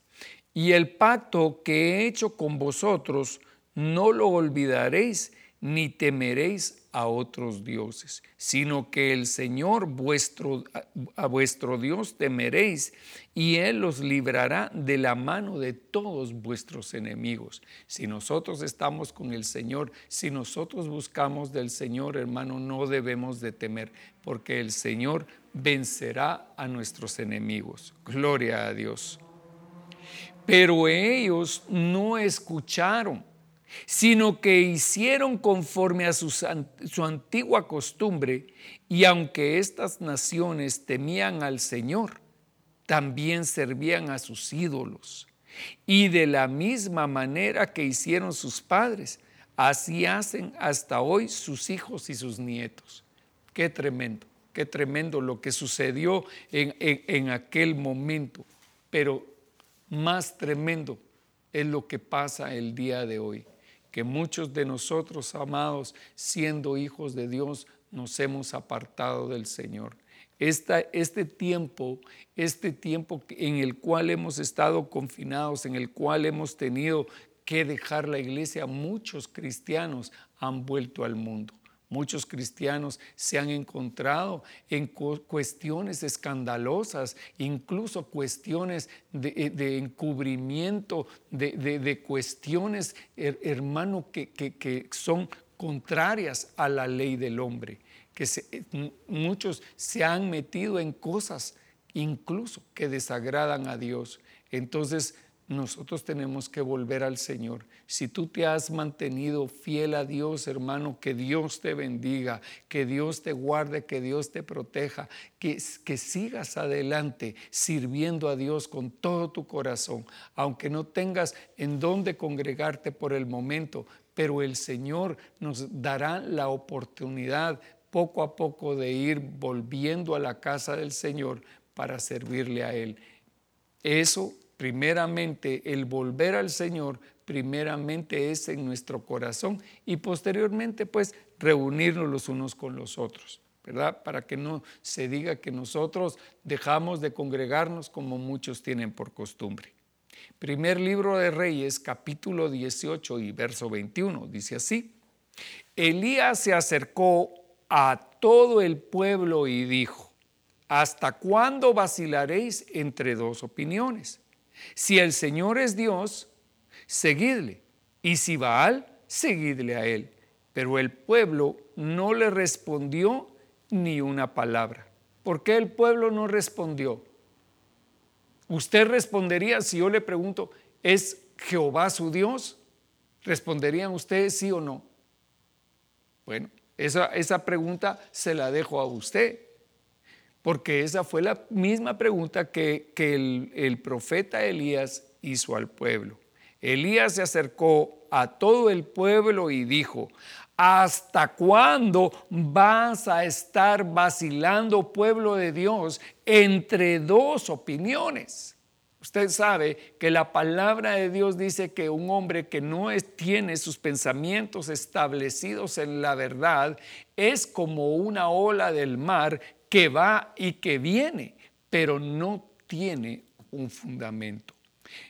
Y el pacto que he hecho con vosotros no lo olvidaréis ni temeréis a otros dioses, sino que el Señor vuestro, a vuestro Dios temeréis y Él los librará de la mano de todos vuestros enemigos. Si nosotros estamos con el Señor, si nosotros buscamos del Señor, hermano, no debemos de temer, porque el Señor vencerá a nuestros enemigos. Gloria a Dios. Pero ellos no escucharon sino que hicieron conforme a su, su, antigua costumbre, y aunque estas naciones temían al Señor, también servían a sus ídolos. Y de la misma manera que hicieron sus padres, así hacen hasta hoy sus hijos y sus nietos. Qué tremendo, qué tremendo lo que sucedió en, en aquel momento, pero más tremendo es lo que pasa el día de hoy que muchos de nosotros, amados, siendo hijos de Dios, nos hemos apartado del Señor. este tiempo, este tiempo en el cual hemos estado confinados, en el cual hemos tenido que dejar la iglesia, muchos cristianos han vuelto al mundo. Muchos cristianos se han encontrado en cuestiones escandalosas, incluso cuestiones de, eh, encubrimiento, de, cuestiones, hermano, que, son contrarias a la ley del hombre, que eh, muchos se han metido en cosas incluso que desagradan a Dios. Entonces, nosotros tenemos que volver al Señor. Si tú te has mantenido fiel a Dios, hermano, que Dios te bendiga, que Dios te guarde, que Dios te proteja, que, que sigas adelante sirviendo a Dios con todo tu corazón, aunque no tengas en dónde congregarte por el momento, pero el Señor nos dará la oportunidad poco a poco de ir volviendo a la casa del Señor para servirle a Él. Eso primeramente el volver al Señor, primeramente es en nuestro corazón y posteriormente pues reunirnos los unos con los otros, ¿verdad? Para que no se diga que nosotros dejamos de congregarnos como muchos tienen por costumbre. Primer libro de Reyes, capítulo 18 y verso 21, dice así, Elías se acercó a todo el pueblo y dijo, ¿hasta cuándo vacilaréis entre dos opiniones? Si el Señor es Dios, seguidle. Y si Baal, seguidle a él. Pero el pueblo no le respondió ni una palabra. ¿Por qué el pueblo no respondió? Usted respondería si yo le pregunto, ¿es Jehová su Dios? ¿Responderían ustedes sí o no? Bueno, esa, esa pregunta se la dejo a usted porque esa fue la misma pregunta que, el, profeta Elías hizo al pueblo. Elías se acercó a todo el pueblo y dijo, ¿Hasta cuándo vas a estar vacilando, pueblo de Dios, entre dos opiniones? Usted sabe que la palabra de Dios dice que un hombre que no tiene sus pensamientos establecidos en la verdad es como una ola del mar que va y que viene, pero no tiene un fundamento.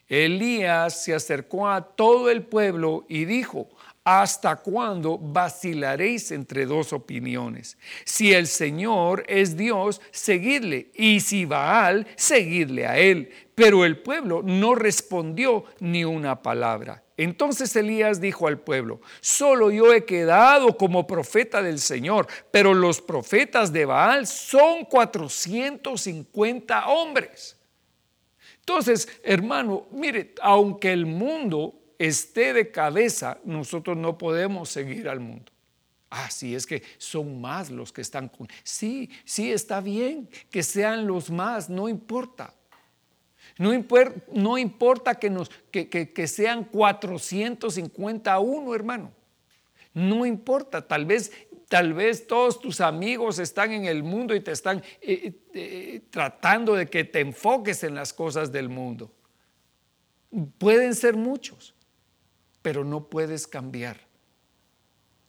Elías se acercó a todo el pueblo y dijo, ¿Hasta cuándo vacilaréis entre dos opiniones? Si el Señor es Dios, seguidle, y si Baal, seguidle a él. Pero el pueblo no respondió ni una palabra. Entonces Elías dijo al pueblo, solo yo he quedado como profeta del Señor, pero los profetas de Baal son 450 hombres. Entonces, hermano, mire, aunque el mundo esté de cabeza, nosotros no podemos seguir al mundo. Ah, sí, es que son más los que están con... Sí, sí, está bien que sean los más, no importa. No, importa que, nos, que, que, sean 451, hermano. No importa, tal vez, tal vez todos tus amigos están en el mundo y te están eh, eh, tratando de que te enfoques en las cosas del mundo. Pueden ser muchos, pero no puedes cambiar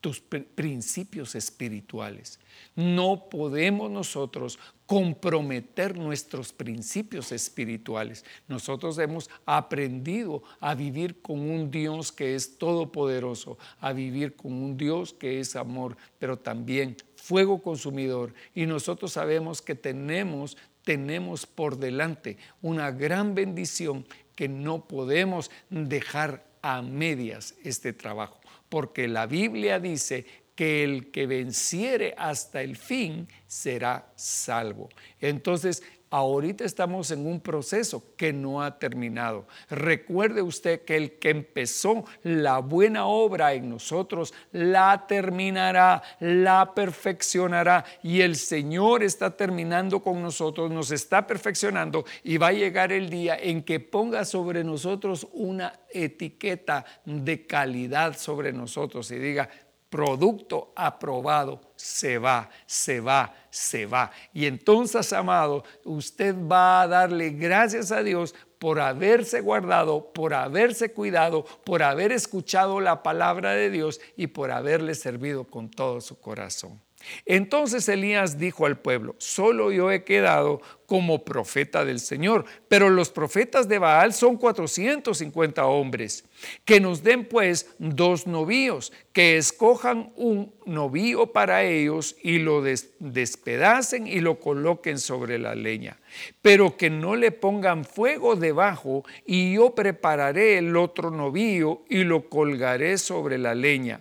tus principios espirituales. No podemos nosotros comprometer nuestros principios espirituales. Nosotros hemos aprendido a vivir con un Dios que es todopoderoso, a vivir con un Dios que es amor, pero también fuego consumidor. Y nosotros sabemos que tenemos, tenemos por delante una gran bendición que no podemos dejar a medias este trabajo, porque la Biblia dice que el que venciere hasta el fin será salvo. Entonces, ahorita estamos en un proceso que no ha terminado. Recuerde usted que el que empezó la buena obra en nosotros, la terminará, la perfeccionará. Y el Señor está terminando con nosotros, nos está perfeccionando y va a llegar el día en que ponga sobre nosotros una etiqueta de calidad sobre nosotros y diga, producto aprobado, se va, se va, se va. Y entonces, amado, usted va a darle gracias a Dios por haberse guardado, por haberse cuidado, por haber escuchado la palabra de Dios y por haberle servido con todo su corazón. Entonces Elías dijo al pueblo, solo yo he quedado como profeta del Señor, pero los profetas de Baal son 450 hombres. Que nos den pues dos novíos, que escojan un novío para ellos y lo despedacen y lo coloquen sobre la leña, pero que no le pongan fuego debajo y yo prepararé el otro novío y lo colgaré sobre la leña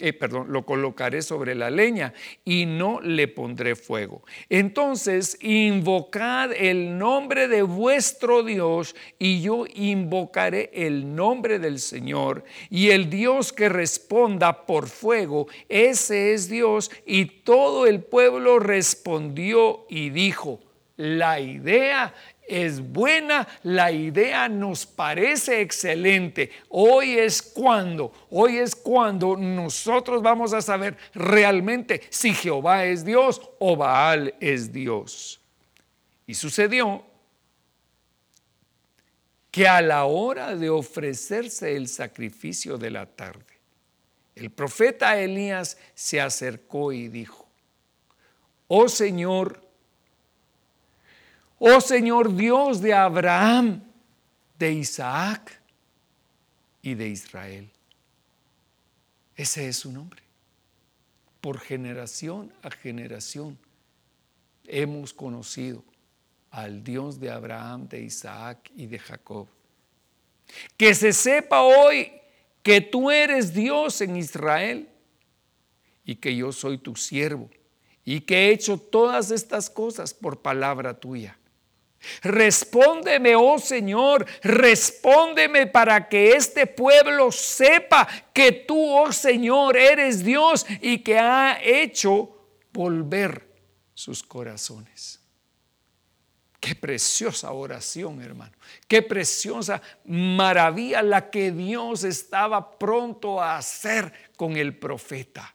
eh, perdón, lo colocaré sobre la leña y no le pondré fuego. Entonces, invocad el nombre de vuestro Dios y yo invocaré el nombre del Señor y el Dios que responda por fuego, ese es Dios. Y todo el pueblo respondió y dijo, la idea es buena, la idea nos parece excelente. Hoy es cuando, hoy es cuando nosotros vamos a saber realmente si Jehová es Dios o Baal es Dios. Y sucedió que a la hora de ofrecerse el sacrificio de la tarde, el profeta Elías se acercó y dijo, oh Señor, Oh Señor Dios de Abraham, de Isaac y de Israel. Ese es su nombre. Por generación a generación hemos conocido al Dios de Abraham, de Isaac y de Jacob. Que se sepa hoy que tú eres Dios en Israel y que yo soy tu siervo y que he hecho todas estas cosas por palabra tuya. Respóndeme, oh Señor, respóndeme para que este pueblo sepa que tú, oh Señor, eres Dios y que ha hecho volver sus corazones. Qué preciosa oración, hermano. Qué preciosa maravilla la que Dios estaba pronto a hacer con el profeta.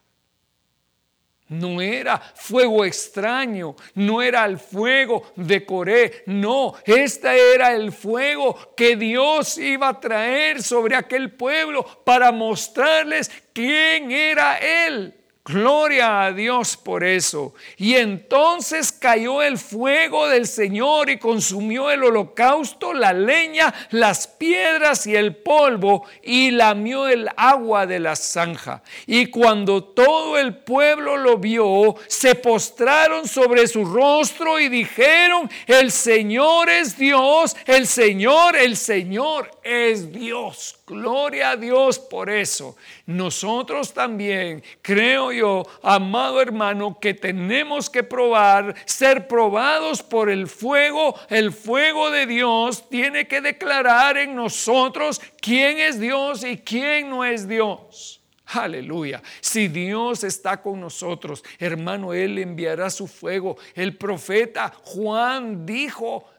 No era fuego extraño, no era el fuego de Coré, no, este era el fuego que Dios iba a traer sobre aquel pueblo para mostrarles quién era Él. Gloria a Dios por eso. Y entonces cayó el fuego del Señor y consumió el holocausto, la leña, las piedras y el polvo y lamió el agua de la zanja. Y cuando todo el pueblo lo vio, se postraron sobre su rostro y dijeron, el Señor es Dios, el Señor, el Señor es Dios. Gloria a Dios por eso. Nosotros también, creo yo, amado hermano, que tenemos que probar, ser probados por el fuego. El fuego de Dios tiene que declarar en nosotros quién es Dios y quién no es Dios. Aleluya. Si Dios está con nosotros, hermano, Él enviará su fuego. El profeta Juan dijo,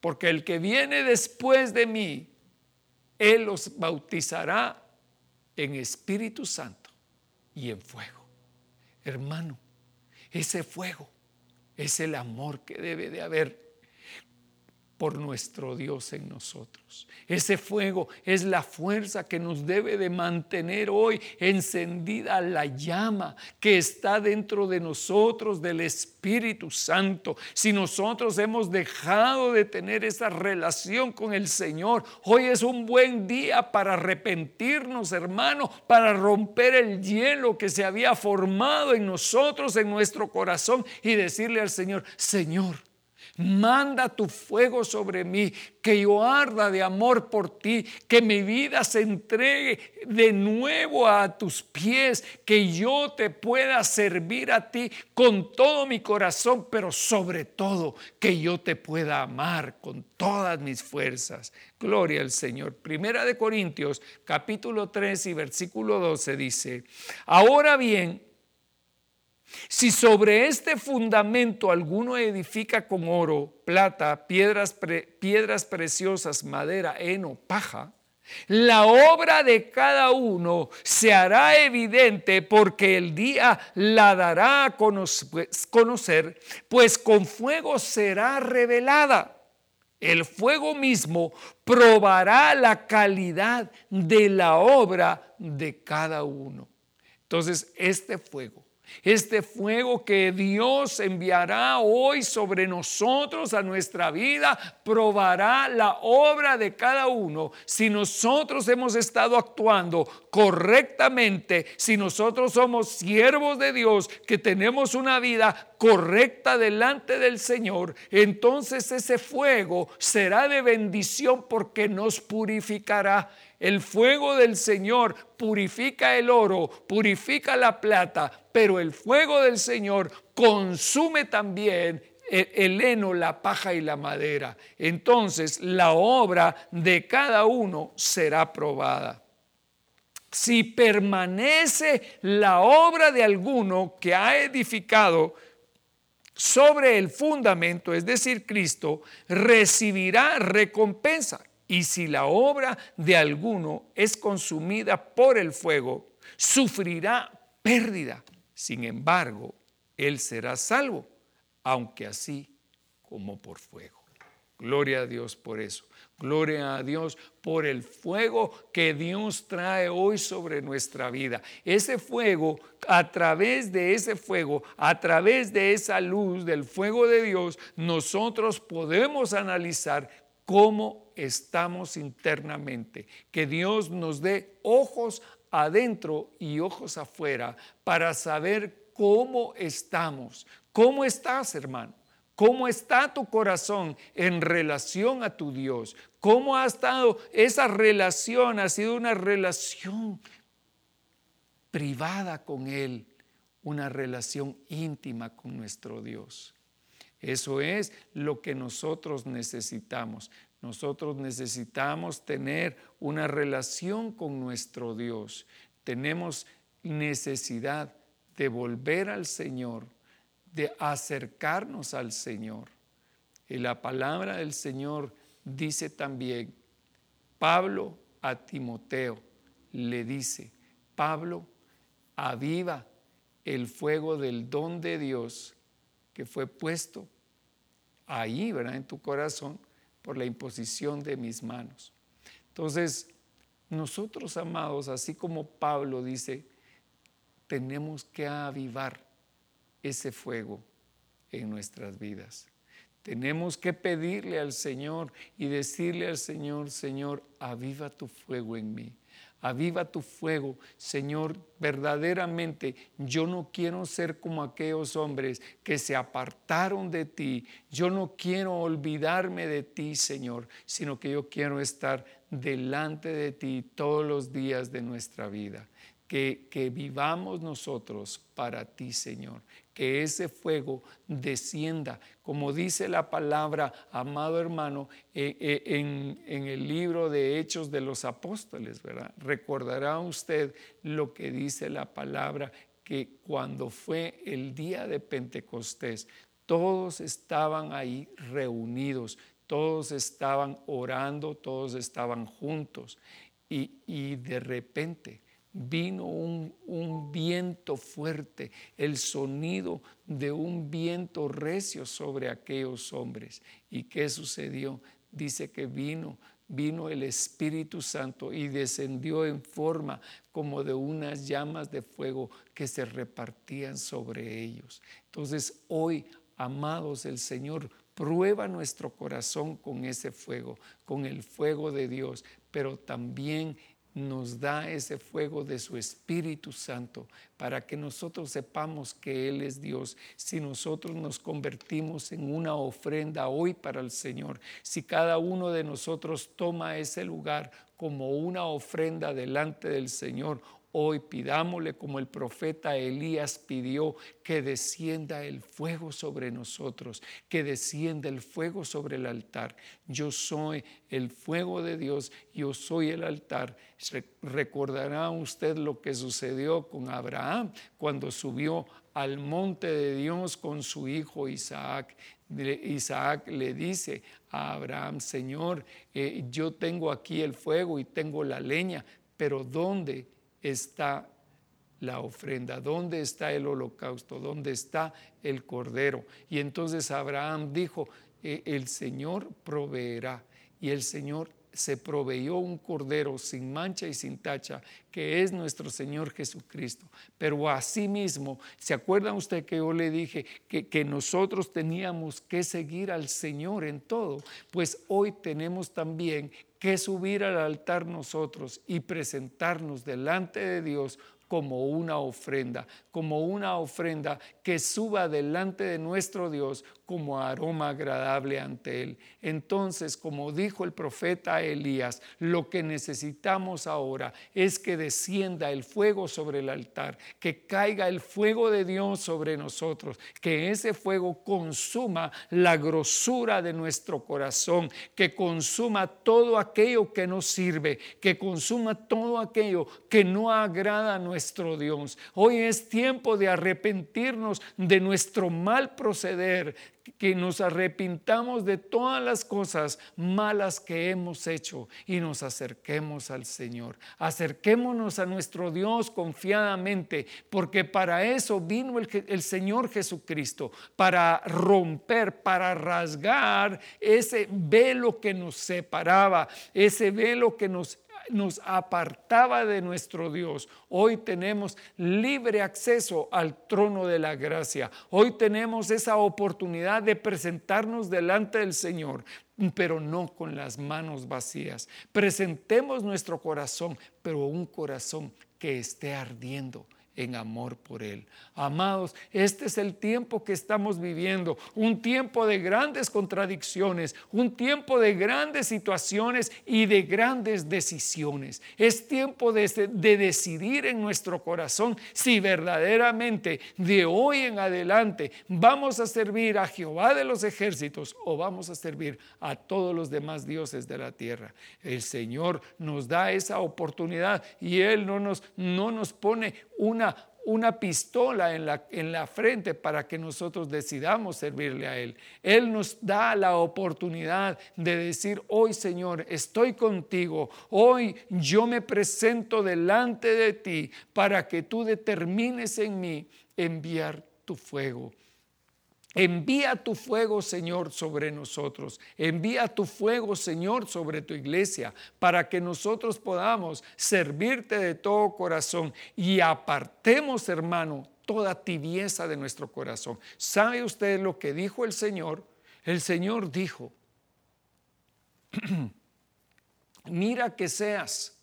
porque el que viene después de mí, él los bautizará en Espíritu Santo y en fuego. Hermano, ese fuego es el amor que debe de haber por nuestro Dios en nosotros. Ese fuego es la fuerza que nos debe de mantener hoy encendida la llama que está dentro de nosotros del Espíritu Santo. Si nosotros hemos dejado de tener esa relación con el Señor, hoy es un buen día para arrepentirnos, hermano, para romper el hielo que se había formado en nosotros, en nuestro corazón y decirle al Señor, Señor, Manda tu fuego sobre mí, que yo arda de amor por ti, que mi vida se entregue de nuevo a tus pies, que yo te pueda servir a ti con todo mi corazón, pero sobre todo que yo te pueda amar con todas mis fuerzas. Gloria al Señor. Primera de Corintios, capítulo 3 y versículo 12 dice, ahora bien, si sobre este fundamento alguno edifica con oro, plata, piedras, piedras preciosas, madera, heno, paja, la obra de cada uno se hará evidente porque el día la dará a conocer, pues con fuego será revelada. El fuego mismo probará la calidad de la obra de cada uno. Entonces, este fuego este fuego que Dios enviará hoy sobre nosotros, a nuestra vida, probará la obra de cada uno. Si nosotros hemos estado actuando correctamente, si nosotros somos siervos de Dios, que tenemos una vida correcta delante del Señor, entonces ese fuego será de bendición porque nos purificará. El fuego del Señor purifica el oro, purifica la plata, pero el fuego del Señor consume también el heno, la paja y la madera. Entonces la obra de cada uno será probada. Si permanece la obra de alguno que ha edificado sobre el fundamento, es decir, Cristo, recibirá recompensa. Y si la obra de alguno es consumida por el fuego, sufrirá pérdida. Sin embargo, él será salvo, aunque así como por fuego. Gloria a Dios por eso. Gloria a Dios por el fuego que Dios trae hoy sobre nuestra vida. Ese fuego, a través de ese fuego, a través de esa luz del fuego de Dios, nosotros podemos analizar cómo estamos internamente. Que Dios nos dé ojos adentro y ojos afuera para saber cómo estamos. ¿Cómo estás, hermano? ¿Cómo está tu corazón en relación a tu Dios? ¿Cómo ha estado esa relación? Ha sido una relación privada con Él, una relación íntima con nuestro Dios. Eso es lo que nosotros necesitamos. Nosotros necesitamos tener una relación con nuestro Dios. Tenemos necesidad de volver al Señor, de acercarnos al Señor. Y la palabra del Señor dice también, Pablo a Timoteo le dice, Pablo, aviva el fuego del don de Dios que fue puesto ahí, ¿verdad? En tu corazón por la imposición de mis manos. Entonces, nosotros, amados, así como Pablo dice, tenemos que avivar ese fuego en nuestras vidas. Tenemos que pedirle al Señor y decirle al Señor, Señor, aviva tu fuego en mí. Aviva tu fuego, Señor, verdaderamente yo no quiero ser como aquellos hombres que se apartaron de ti. Yo no quiero olvidarme de ti, Señor, sino que yo quiero estar delante de ti todos los días de nuestra vida. Que, que, vivamos nosotros para ti, Señor, que ese fuego descienda, como dice la palabra, amado hermano, eh, eh, en, el libro de Hechos de los Apóstoles, ¿verdad? Recordará usted lo que dice la palabra, que cuando fue el día de Pentecostés, todos estaban ahí reunidos, todos estaban orando, todos estaban juntos, y de repente, vino un, viento fuerte, el sonido de un viento recio sobre aquellos hombres. ¿Y qué sucedió? Dice que vino, vino el Espíritu Santo y descendió en forma como de unas llamas de fuego que se repartían sobre ellos. Entonces hoy, amados, el Señor prueba nuestro corazón con ese fuego, con el fuego de Dios, pero también nos da ese fuego de su Espíritu Santo para que nosotros sepamos que Él es Dios. Si nosotros nos convertimos en una ofrenda hoy para el Señor, si cada uno de nosotros toma ese lugar como una ofrenda delante del Señor, Hoy pidámosle como el profeta Elías pidió que descienda el fuego sobre nosotros, que descienda el fuego sobre el altar. Yo soy el fuego de Dios, yo soy el altar. Recordará usted lo que sucedió con Abraham cuando subió al monte de Dios con su hijo Isaac. Isaac le dice a Abraham, Señor, eh, yo tengo aquí el fuego y tengo la leña, pero ¿dónde? Está la ofrenda? ¿Dónde está el holocausto? ¿Dónde está el cordero? Y entonces Abraham dijo, e, el Señor proveerá. Y el Señor se proveyó un cordero sin mancha y sin tacha, que es nuestro Señor Jesucristo. Pero asimismo, ¿se acuerdan usted que yo le dije que, que, nosotros teníamos que seguir al Señor en todo? Pues hoy tenemos también que subir al altar nosotros y presentarnos delante de Dios como una ofrenda, como una ofrenda que suba delante de nuestro Dios como aroma agradable ante Él. Entonces, como dijo el profeta Elías, lo que necesitamos ahora es que descienda el fuego sobre el altar, que caiga el fuego de Dios sobre nosotros, que ese fuego consuma la grosura de nuestro corazón, que consuma todo aquello que nos sirve, que consuma todo aquello que no agrada a nuestro Dios. Hoy es tiempo de arrepentirnos de nuestro mal proceder, que nos arrepintamos de todas las cosas malas que hemos hecho y nos acerquemos al Señor. Acerquémonos a nuestro Dios confiadamente, porque para eso vino el, el Señor Jesucristo, para romper, para rasgar ese velo que nos separaba, ese velo que nos nos apartaba de nuestro Dios. Hoy tenemos libre acceso al trono de la gracia. Hoy tenemos esa oportunidad de presentarnos delante del Señor, pero no con las manos vacías. Presentemos nuestro corazón, pero un corazón que esté ardiendo en amor por Él. Amados, este es el tiempo que estamos viviendo, un tiempo de grandes contradicciones, un tiempo de grandes situaciones y de grandes decisiones. Es tiempo de, de decidir en nuestro corazón si verdaderamente de hoy en adelante vamos a servir a Jehová de los ejércitos o vamos a servir a todos los demás dioses de la tierra. El Señor nos da esa oportunidad y Él no nos, no nos pone una una pistola en la, en la frente para que nosotros decidamos servirle a Él. Él nos da la oportunidad de decir, hoy Señor, estoy contigo, hoy yo me presento delante de ti para que tú determines en mí enviar tu fuego. Envía tu fuego, Señor, sobre nosotros. Envía tu fuego, Señor, sobre tu iglesia, para que nosotros podamos servirte de todo corazón y apartemos, hermano, toda tibieza de nuestro corazón. ¿Sabe usted lo que dijo el Señor? El Señor dijo, <clears throat> mira que seas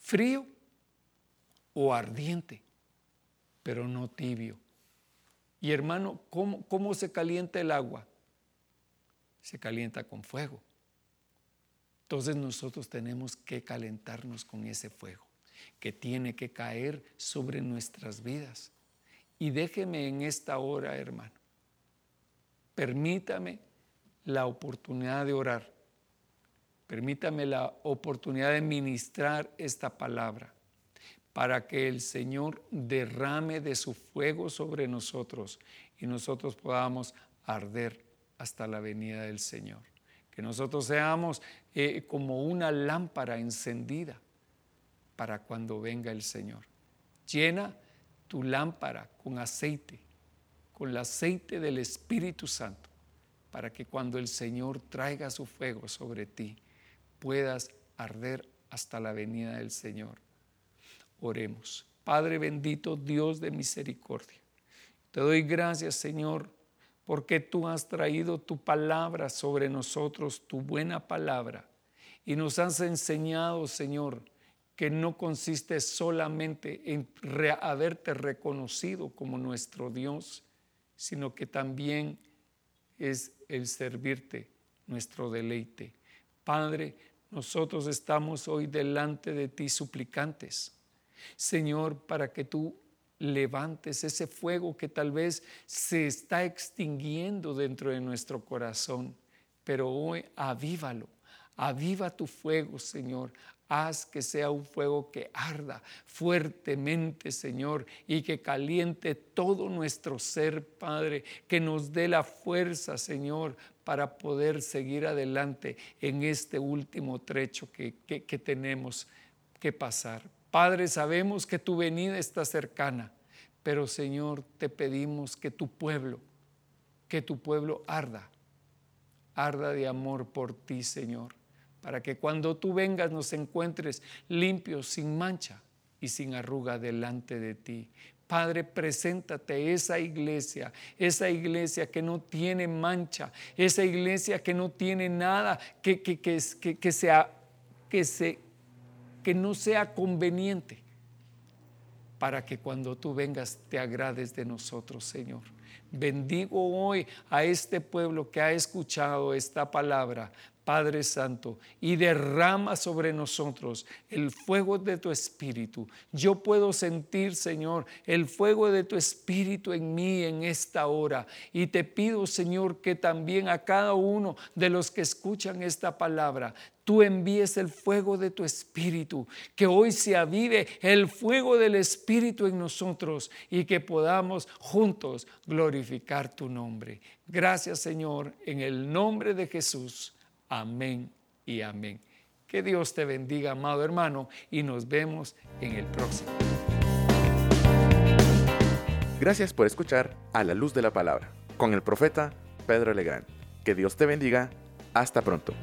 frío o ardiente, pero no tibio. Y hermano, ¿cómo, se calienta el agua? Se calienta con fuego. Entonces nosotros tenemos que calentarnos con ese fuego que tiene que caer sobre nuestras vidas. Y déjeme en esta hora, hermano, permítame la oportunidad de orar, permítame la oportunidad de ministrar esta palabra para que el Señor derrame de su fuego sobre nosotros y nosotros podamos arder hasta la venida del Señor. Que nosotros seamos eh, como una lámpara encendida para cuando venga el Señor. Llena tu lámpara con aceite, con el aceite del Espíritu Santo, para que cuando el Señor traiga su fuego sobre ti, puedas arder hasta la venida del Señor. Oremos. Padre bendito, Dios de misericordia. Te doy gracias, Señor, porque tú has traído tu palabra sobre nosotros, tu buena palabra. Y nos has enseñado, Señor, que no consiste solamente en haberte reconocido como nuestro Dios, sino que también es el servirte nuestro deleite. Padre, nosotros estamos hoy delante de ti suplicantes Señor, para que tú levantes ese fuego que tal vez se está extinguiendo dentro de nuestro corazón, pero hoy avívalo, aviva tu fuego, Señor. Haz que sea un fuego que arda fuertemente, Señor, y que caliente todo nuestro ser, Padre, que nos dé la fuerza, Señor, para poder seguir adelante en este último trecho que, tenemos que pasar. Padre, sabemos que tu venida está cercana, pero Señor, te pedimos que tu pueblo, que tu pueblo arda, arda de amor por ti, Señor, para que cuando tú vengas nos encuentres limpios, sin mancha y sin arruga delante de ti. Padre, preséntate esa iglesia, esa iglesia que no tiene mancha, esa iglesia que no tiene nada que, que, que, que sea, que se que no sea conveniente para que cuando tú vengas te agrades de nosotros, Señor. Bendigo hoy a este pueblo que ha escuchado esta palabra, Padre Santo, y derrama sobre nosotros el fuego de tu Espíritu. Yo puedo sentir, Señor, el fuego de tu Espíritu en mí en esta hora. Y te pido, Señor, que también a cada uno de los que escuchan esta palabra, tú envíes el fuego de tu Espíritu, que hoy se avive el fuego del Espíritu en nosotros y que podamos juntos glorificar tu nombre. Gracias, Señor, en el nombre de Jesús. Amén y amén. Que Dios te bendiga, amado hermano, y nos vemos en el próximo. Gracias por escuchar A la Luz de la Palabra con el profeta Pedro Legrand. Que Dios te bendiga. Hasta pronto.